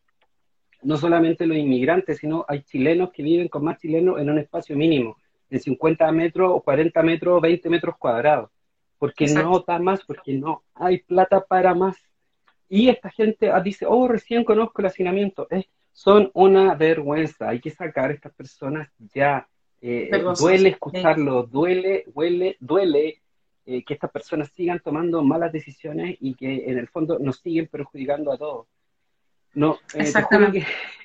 no solamente los inmigrantes, sino hay chilenos que viven con más chilenos en un espacio mínimo de 50 metros o 40 metros, 20 metros cuadrados. Porque no da más, porque no hay plata para más. Y esta gente ah, dice, oh, recién conozco el hacinamiento. son una vergüenza. Hay que sacar a estas personas ya. Eh, duele escucharlo, duele, duele, duele eh, que estas personas sigan tomando malas decisiones y que en el fondo nos siguen perjudicando a todos. No, eh, Exactamente.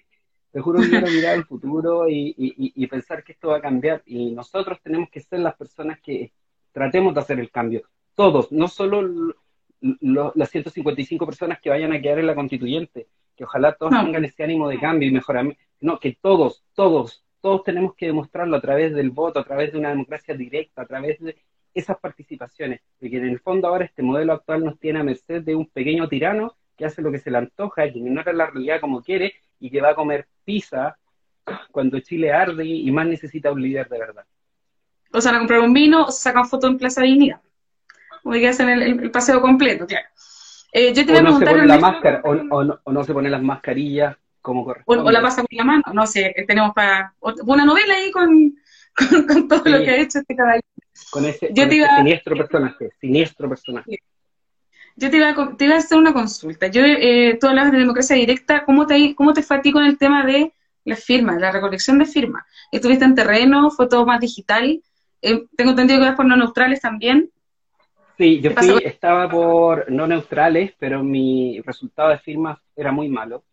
Te juro que quiero mirar al futuro y, pensar que esto va a cambiar. Y nosotros tenemos que ser las personas que tratemos de hacer el cambio. Todos, no solo las 155 personas que vayan a quedar en la constituyente, que ojalá todos tengan ese ánimo de cambio y mejoramiento. No, que todos, todos, todos tenemos que demostrarlo a través del voto, a través de una democracia directa, a través de esas participaciones. Porque en el fondo ahora este modelo actual nos tiene a merced de un pequeño tirano que hace lo que se le antoja, que ignora la realidad como quiere y que va a comer pizza cuando Chile arde y más necesita un líder de verdad. O sea, a comprar un vino o se sacan fotos en Plaza Dignidad. O que hacen el, el, paseo completo, claro. Eh, yo te o no se pone la máscara, o, no, o, no, se ponen las mascarillas como corresponde. O, la pasa con la mano, no sé, tenemos para una novela ahí con, con, todo lo que ha hecho este caballero. Con ese, siniestro personaje, siniestro personaje. Yo te iba, a, te iba a hacer una consulta. Yo, eh, tú hablabas de democracia directa, ¿cómo te, cómo te fue a ti con el tema de las firmas, la recolección de firmas? ¿Estuviste en terreno? ¿Fue todo más digital? Eh, tengo entendido que vas por no neutrales también. Sí, yo fui, estaba por no neutrales, pero mi resultado de firmas era muy malo.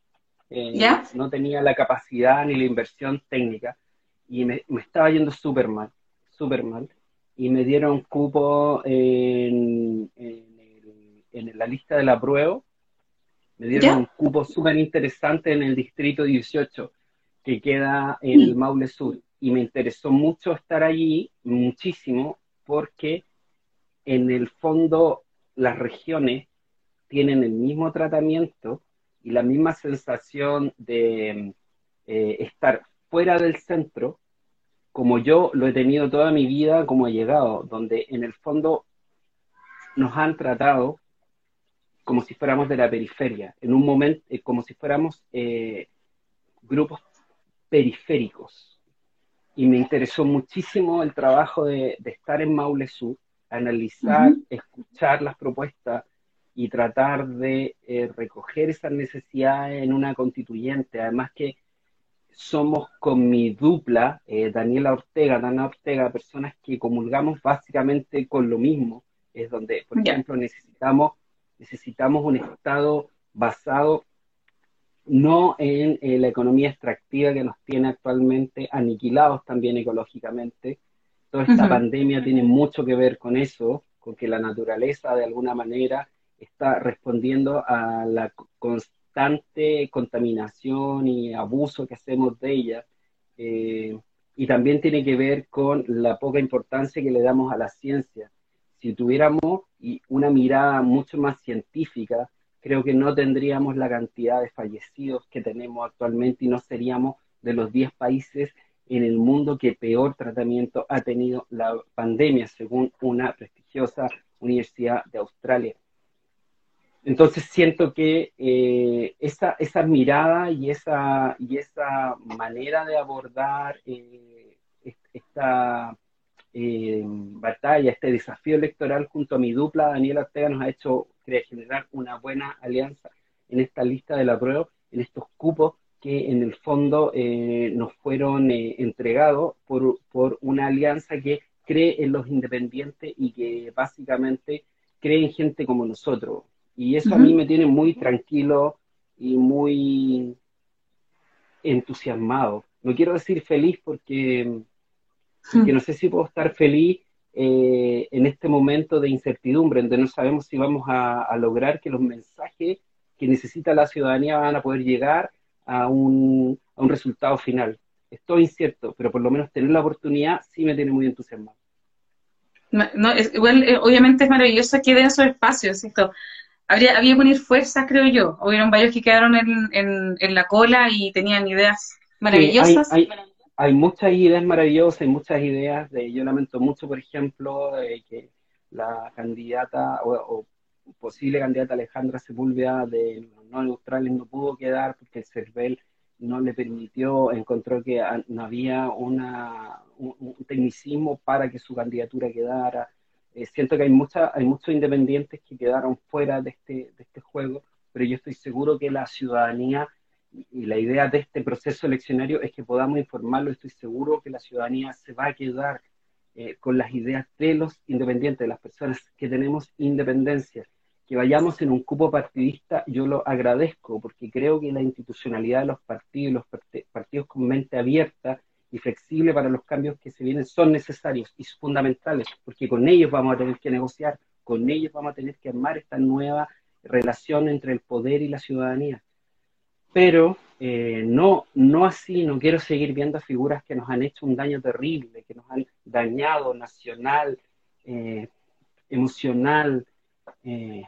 Eh, ¿Ya? No tenía la capacidad ni la inversión técnica y me, estaba yendo súper mal, súper mal. Y me dieron cupo en, en, la lista de la prueba, me dieron un cupo súper interesante en el distrito 18, que queda en el Maule Sur. Y me interesó mucho estar allí, muchísimo, porque en el fondo las regiones tienen el mismo tratamiento y la misma sensación de eh, estar fuera del centro, como yo lo he tenido toda mi vida, como he llegado, donde en el fondo nos han tratado como si fuéramos de la periferia, en un momento, eh, como si fuéramos eh, grupos periféricos. Y me interesó muchísimo el trabajo de, estar en Maule Sur, analizar, escuchar las propuestas y tratar de eh, recoger esas necesidades en una constituyente. Además que somos con mi dupla, Daniela Ortega, Dana Ortega, personas que comulgamos básicamente con lo mismo. Es donde, por ejemplo, necesitamos necesitamos un Estado basado no en, la economía extractiva que nos tiene actualmente aniquilados también ecológicamente. Toda esta pandemia tiene mucho que ver con eso, con que la naturaleza de alguna manera está respondiendo a la constante contaminación y abuso que hacemos de ella. Eh, y también tiene que ver con la poca importancia que le damos a la ciencia si tuviéramos una mirada mucho más científica, creo que no tendríamos la cantidad de fallecidos que tenemos actualmente y no seríamos de los 10 países en el mundo que peor tratamiento ha tenido la pandemia, según una prestigiosa universidad de Australia. Entonces siento que eh, esa, mirada y esa, y esa manera de abordar eh, esta eh, batalla, este desafío electoral junto a mi dupla, Daniela Ortega, nos ha hecho generar una buena alianza en esta lista de la prueba, en estos cupos que en el fondo eh, nos fueron eh, entregados por, por una alianza que cree en los independientes y que básicamente cree en gente como nosotros. Y eso a mí me tiene muy tranquilo y muy entusiasmado. No quiero decir feliz porque que no sé si puedo estar feliz eh, en este momento de incertidumbre, donde no sabemos si vamos a, lograr que los mensajes que necesita la ciudadanía van a poder llegar a un, a un resultado final. Estoy incierto, pero por lo menos tener la oportunidad sí me tiene muy entusiasmado. No, igual, eh, obviamente es maravilloso que den esos espacios, ¿cierto? Habría, había que unir fuerzas, creo yo. Hubieron varios que quedaron en, en, la cola y tenían ideas maravillosas hay muchas ideas maravillosas, hay muchas ideas de, yo lamento mucho, por ejemplo, que la candidata o, posible candidata Alejandra Sepúlveda de no neutrales no pudo quedar porque el CERVEL no le permitió, encontró que no había un, tecnicismo para que su candidatura quedara. Eh, siento que hay, mucha, hay muchos independientes que quedaron fuera de este, de este juego, pero yo estoy seguro que la ciudadanía y la idea de este proceso eleccionario es que podamos informarlo. Estoy seguro que la ciudadanía se va a quedar eh, con las ideas de los independientes, de las personas que tenemos independencia. Que vayamos en un cupo partidista, yo lo agradezco porque creo que la institucionalidad de los partidos, los partidos con mente abierta y flexible para los cambios que se vienen son necesarios y fundamentales, porque con ellos vamos a tener que negociar, con ellos vamos a tener que armar esta nueva relación entre el poder y la ciudadanía pero eh, no, no así, no quiero seguir viendo figuras que nos han hecho un daño terrible, que nos han dañado nacional, eh, emocional, eh,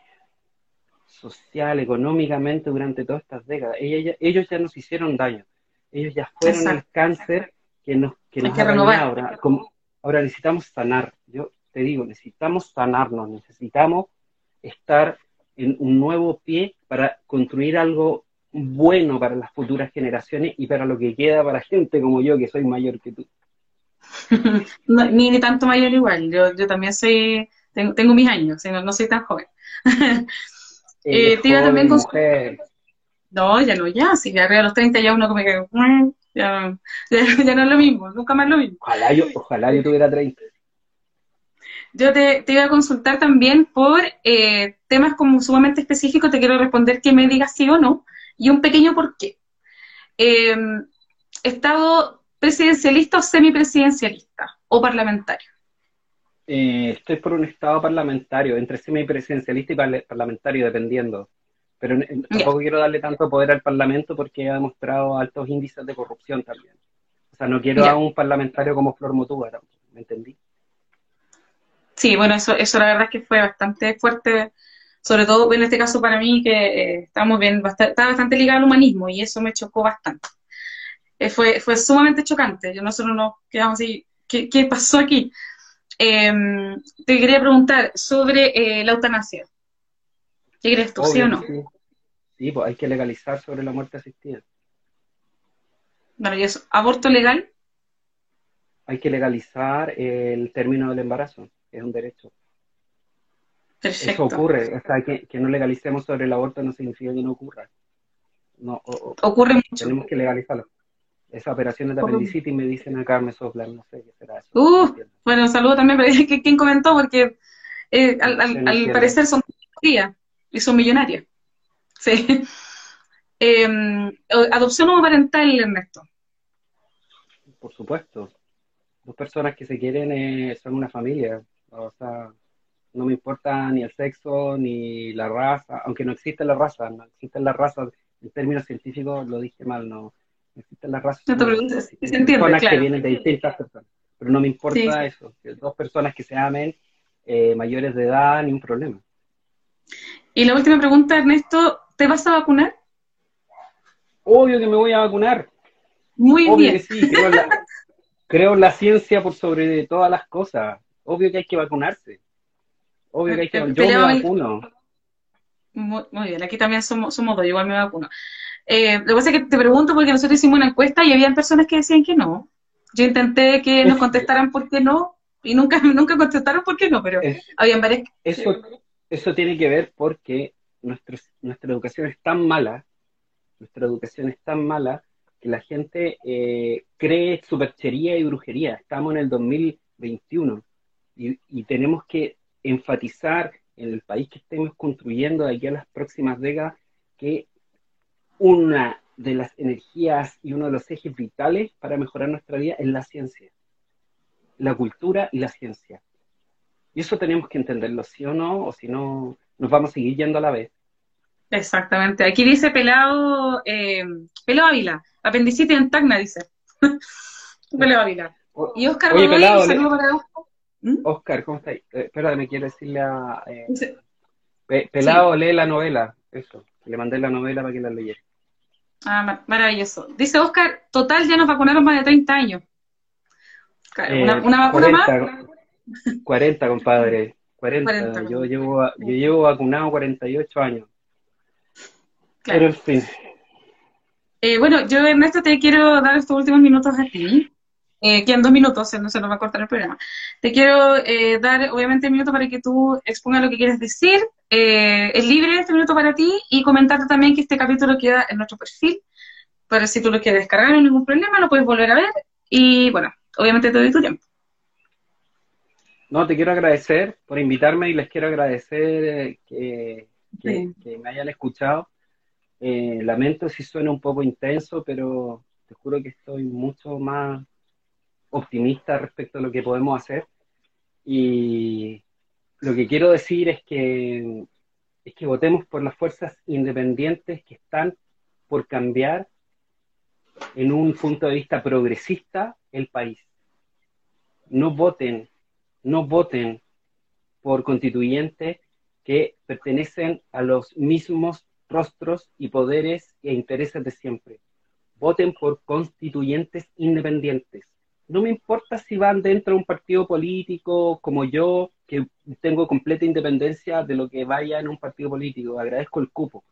social, económicamente durante todas estas décadas. Ellos, ellos ya nos hicieron daño. Ellos ya fueron el cáncer que nos, que nos que ahora. ahora necesitamos sanar. Yo te digo, necesitamos sanarnos, necesitamos estar en un nuevo pie para construir algo bueno para las futuras generaciones y para lo que queda para gente como yo, que soy mayor que tú. ni, ni tanto mayor igual, yo, yo también soy, tengo, tengo mis años, no, no soy tan joven. eh, te iba también con... Mujer. No, ya no, ya, si ya arriba de los 30 ya uno como que, mm, ya, ya, ya, no es lo mismo, nunca más lo mismo. Ojalá yo, ojalá yo tuviera 30. Yo te, te iba a consultar también por eh, temas como sumamente específicos, te quiero responder que me digas sí o no, y un pequeño por qué. Eh, ¿Estado presidencialista o semipresidencialista o parlamentario? Eh, estoy por un estado parlamentario, entre semipresidencialista y parlamentario, dependiendo. Pero tampoco quiero darle tanto poder al Parlamento porque ha demostrado altos índices de corrupción también. O sea, no quiero a un parlamentario como Flor Motúa, ¿me entendí? Sí, bueno, eso, eso la verdad es que fue bastante fuerte, sobre todo en este caso para mí, que eh, estamos bien, bastante, estaba bastante ligado al humanismo y eso me chocó bastante. Eh, fue, fue sumamente chocante. Yo nosotros nos quedamos así, ¿qué, qué pasó aquí? Em, te quería preguntar sobre eh, la eutanasia. ¿Qué crees tú, sí o no? Sí. pues hay que legalizar sobre la muerte asistida. Bueno, ¿y eso? ¿Aborto legal? Hay que legalizar el término del embarazo, es un derecho. Perfecto. Eso ocurre, o sea, que, no legalicemos sobre el aborto no significa que no ocurra. No, ocurre mucho. Tenemos que legalizarlo. Esas operaciones de apendicitis me dicen acá, me soplan, no sé qué será eso. Uh, bueno, saludo también para quien comentó, porque eh, al, al, parecer son y son millonarias. Sí. Em, adopción homoparental, Ernesto. Por supuesto. Dos personas que se quieren eh, son una familia. O sea, no me importa ni el sexo ni la raza, aunque no existe la raza, no existen las razas, en términos científicos lo dije mal, no, existen las razas. No te preguntes, se entiende, personas claro. que vienen de distintas personas. Pero no me importa eso, que dos personas que se amen, eh, mayores de edad, ni un problema. Y la última pregunta, Ernesto, ¿te vas a vacunar? Obvio que me voy a vacunar. Muy Obvio bien. Que sí, creo la, creo en la ciencia por sobre todas las cosas. Obvio que hay que vacunarse. Obvio que hay que Yo me vacuno. Muy, muy, bien, aquí también somos, somos dos, igual me vacuno. Eh, lo que pasa es que te pregunto porque nosotros hicimos una encuesta y habían personas que decían que no. Yo intenté que nos contestaran por qué no y nunca, nunca contestaron por qué no, pero habían varias. Eso, eso tiene que ver porque nuestro, nuestra educación es tan mala, nuestra educación es tan mala que la gente eh, cree superchería y brujería. Estamos en el 2021 y, y tenemos que enfatizar en el país que estemos construyendo de aquí a las próximas décadas que una de las energías y uno de los ejes vitales para mejorar nuestra vida es la ciencia, la cultura y la ciencia. Y eso tenemos que entenderlo, sí o no, o si no, nos vamos a seguir yendo a la vez. Exactamente. Aquí dice Pelado, eh, Pelado Ávila, apendicitis en Tacna, dice. Pelado Ávila. Y Oscar Oye, Godoy, Pelado, un saludo para Oscar. ¿Mm? Oscar, ¿cómo estás? Eh, espera, me quiero decirle a... Eh, Pe Pelado, sí. lee la novela, eso. Le mandé la novela para que la leyera. Ah, mar maravilloso. Dice Oscar, total ya nos vacunaron más de 30 años. Claro, una, una, vacuna 40, más. 40, compadre. 40. 40 yo, llevo, yo llevo vacunado 48 años. Claro. Pero en fin. Eh, bueno, yo, Ernesto, te quiero dar estos últimos minutos a ti. Eh, quedan dos minutos, no se nos va a cortar el programa. Te quiero eh, dar, obviamente, un minuto para que tú expongas lo que quieres decir. Eh, es libre este minuto para ti y comentarte también que este capítulo queda en nuestro perfil. Para si tú lo quieres descargar, no hay ningún problema, lo puedes volver a ver. Y bueno, obviamente te doy tu tiempo. No, te quiero agradecer por invitarme y les quiero agradecer que, que, sí. que me hayan escuchado. Eh, lamento si suena un poco intenso, pero te juro que estoy mucho más optimista respecto a lo que podemos hacer. Y lo que quiero decir es que, es que votemos por las fuerzas independientes que están por cambiar en un punto de vista progresista el país. No voten, no voten por constituyentes que pertenecen a los mismos rostros y poderes e intereses de siempre. voten por constituyentes independientes. No me importa si van dentro de un partido político como yo, que tengo completa independencia de lo que vaya en un partido político, agradezco el cupo,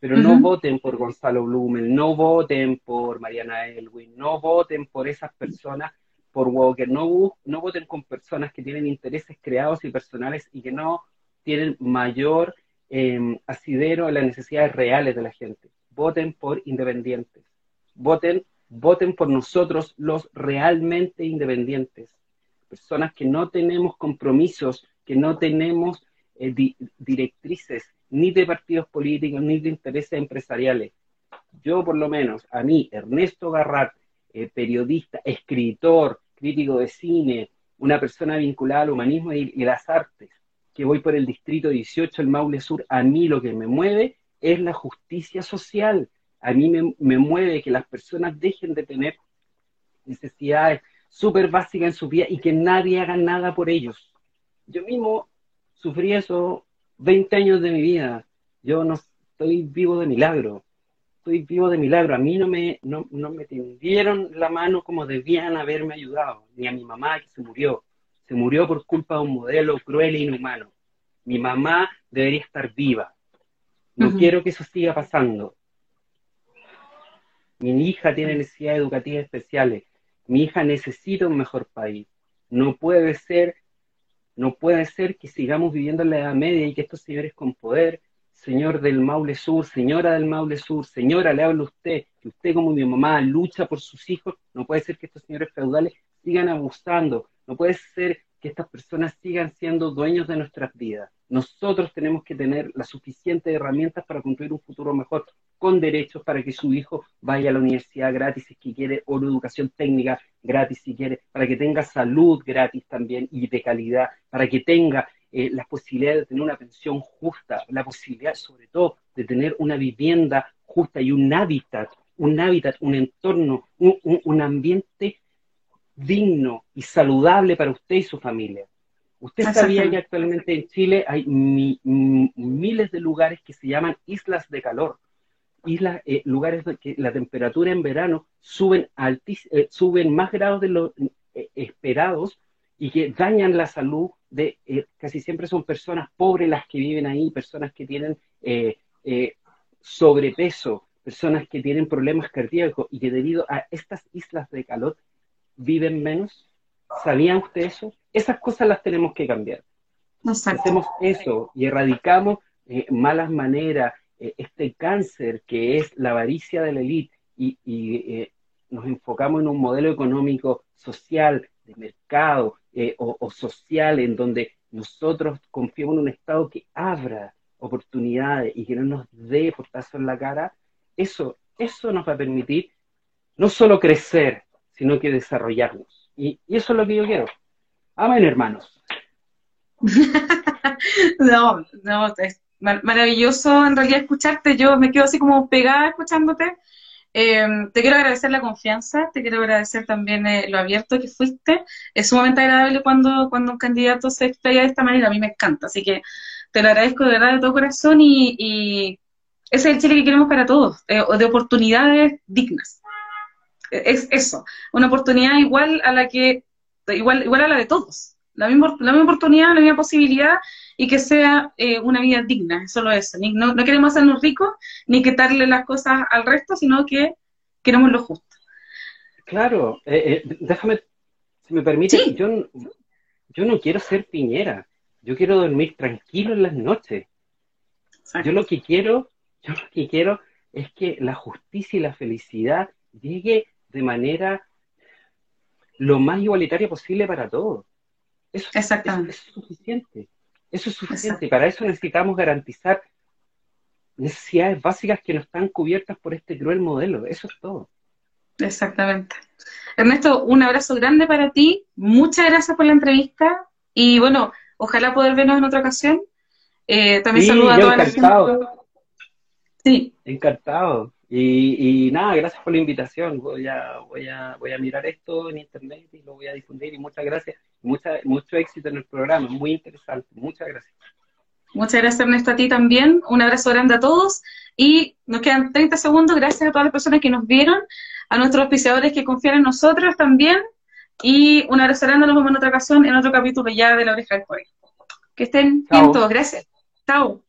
pero no voten por Gonzalo Blumel, no voten por Mariana Elwin, no voten por esas personas, por Walker, no, no voten con personas que tienen intereses creados y personales y que no tienen mayor eh, asidero en las necesidades reales de la gente. Voten por independientes. Voten, voten por nosotros los realmente independientes. Personas que no tenemos compromisos, que no tenemos eh, directrices ni de partidos políticos ni de intereses empresariales. Yo por lo menos, a mí, Ernesto Garrat, eh, periodista, escritor, crítico de cine, una persona vinculada al humanismo y, y las artes, que voy por el distrito 18, el Maule Sur, a mí lo que me mueve es la justicia social. A mí me, mueve que las personas dejen de tener necesidades súper básicas en su vida y que nadie haga nada por ellos. Yo mismo sufrí eso 20 años de mi vida. Yo no estoy vivo de milagro. Estoy vivo de milagro. A mí no me, no, no me tendieron la mano como debían haberme ayudado, ni a mi mamá que se murió se murió por culpa de un modelo cruel e inhumano. Mi mamá debería estar viva. No quiero que eso siga pasando. Mi hija tiene necesidades educativas especiales. Mi hija necesita un mejor país. No puede ser, no puede ser que sigamos viviendo en la Edad Media y que estos señores con poder, señor del Maule Sur, señora del Maule Sur, señora, le hablo a usted, que usted como mi mamá lucha por sus hijos, no puede ser que estos señores feudales sigan abusando, no puede ser que estas personas sigan siendo dueños de nuestras vidas. Nosotros tenemos que tener las suficientes herramientas para construir un futuro mejor, con derechos para que su hijo vaya a la universidad gratis si quiere, o la educación técnica gratis si quiere, para que tenga salud gratis también y de calidad, para que tenga eh, las posibilidades de tener una pensión justa, la posibilidad sobre todo de tener una vivienda justa y un hábitat, un hábitat, un entorno, un, un ambiente digno y saludable para usted y su familia. Usted sabía que actualmente en Chile hay miles de lugares que se llaman islas de calor, islas, eh, lugares que la temperatura en verano suben, eh, suben más grados de lo eh, esperados y que dañan la salud de, casi siempre son personas pobres las que viven ahí, personas que tienen sobrepeso, personas que tienen problemas cardíacos y que debido a estas islas de calor viven menos. ¿Sabían ustedes eso? Esas cosas las tenemos que cambiar. Hacemos eso y erradicamos eh, malas maneras, eh, este cáncer que es la avaricia de la élite y, eh, nos enfocamos en un modelo económico social, de mercado o, o, social, en donde nosotros confiamos en un Estado que abra oportunidades y que no nos dé portazo en la cara, eso, eso nos va a permitir no solo crecer, sino que desarrollarnos. Y, eso es lo que yo quiero. Amén, hermanos. no, no, es maravilloso en realidad escucharte. Yo me quedo así como pegada escuchándote. Em, te quiero agradecer la confianza, te quiero agradecer también eh, lo abierto que fuiste. Es sumamente agradable cuando, cuando un candidato se explaya de esta manera, a mí me encanta. Así que te lo agradezco de verdad de todo corazón y, ese es el Chile que queremos para todos, eh, de oportunidades dignas es eso, una oportunidad igual a la que, igual, igual a la de todos, la misma, la misma oportunidad, la misma posibilidad y que sea eh, una vida digna, solo eso. No, no queremos hacernos ricos ni quitarle las cosas al resto, sino que queremos lo justo. Claro, eh, eh, déjame, si me permite, yo, yo no quiero ser piñera, yo quiero dormir tranquilo en las noches. Yo lo que quiero, yo lo que quiero es que la justicia y la felicidad llegue de manera lo más igualitaria posible para todos. Eso, es suficiente. Eso es suficiente. Para eso necesitamos garantizar necesidades básicas que no están cubiertas por este cruel modelo. Eso es todo. Exactamente. Ernesto, un abrazo grande para ti. Muchas gracias por la entrevista. Y bueno, ojalá poder vernos en otra ocasión. Eh, también saludo a toda la gente. Sí. Encantado. Y, nada, gracias por la invitación. Voy a, voy, a, voy a mirar esto en internet y lo voy a difundir. Y muchas gracias. Mucha, mucho éxito en el programa. Muy interesante. Muchas gracias. Muchas gracias, Ernesto, a ti también. Un abrazo grande a todos. Y nos quedan 30 segundos. Gracias a todas las personas que nos vieron, a nuestros auspiciadores que confían en nosotros también. Y una vez nos vemos en otra ocasión, en otro capítulo ya de La Oreja del Joven. Que estén bien todos. Gracias. Chao.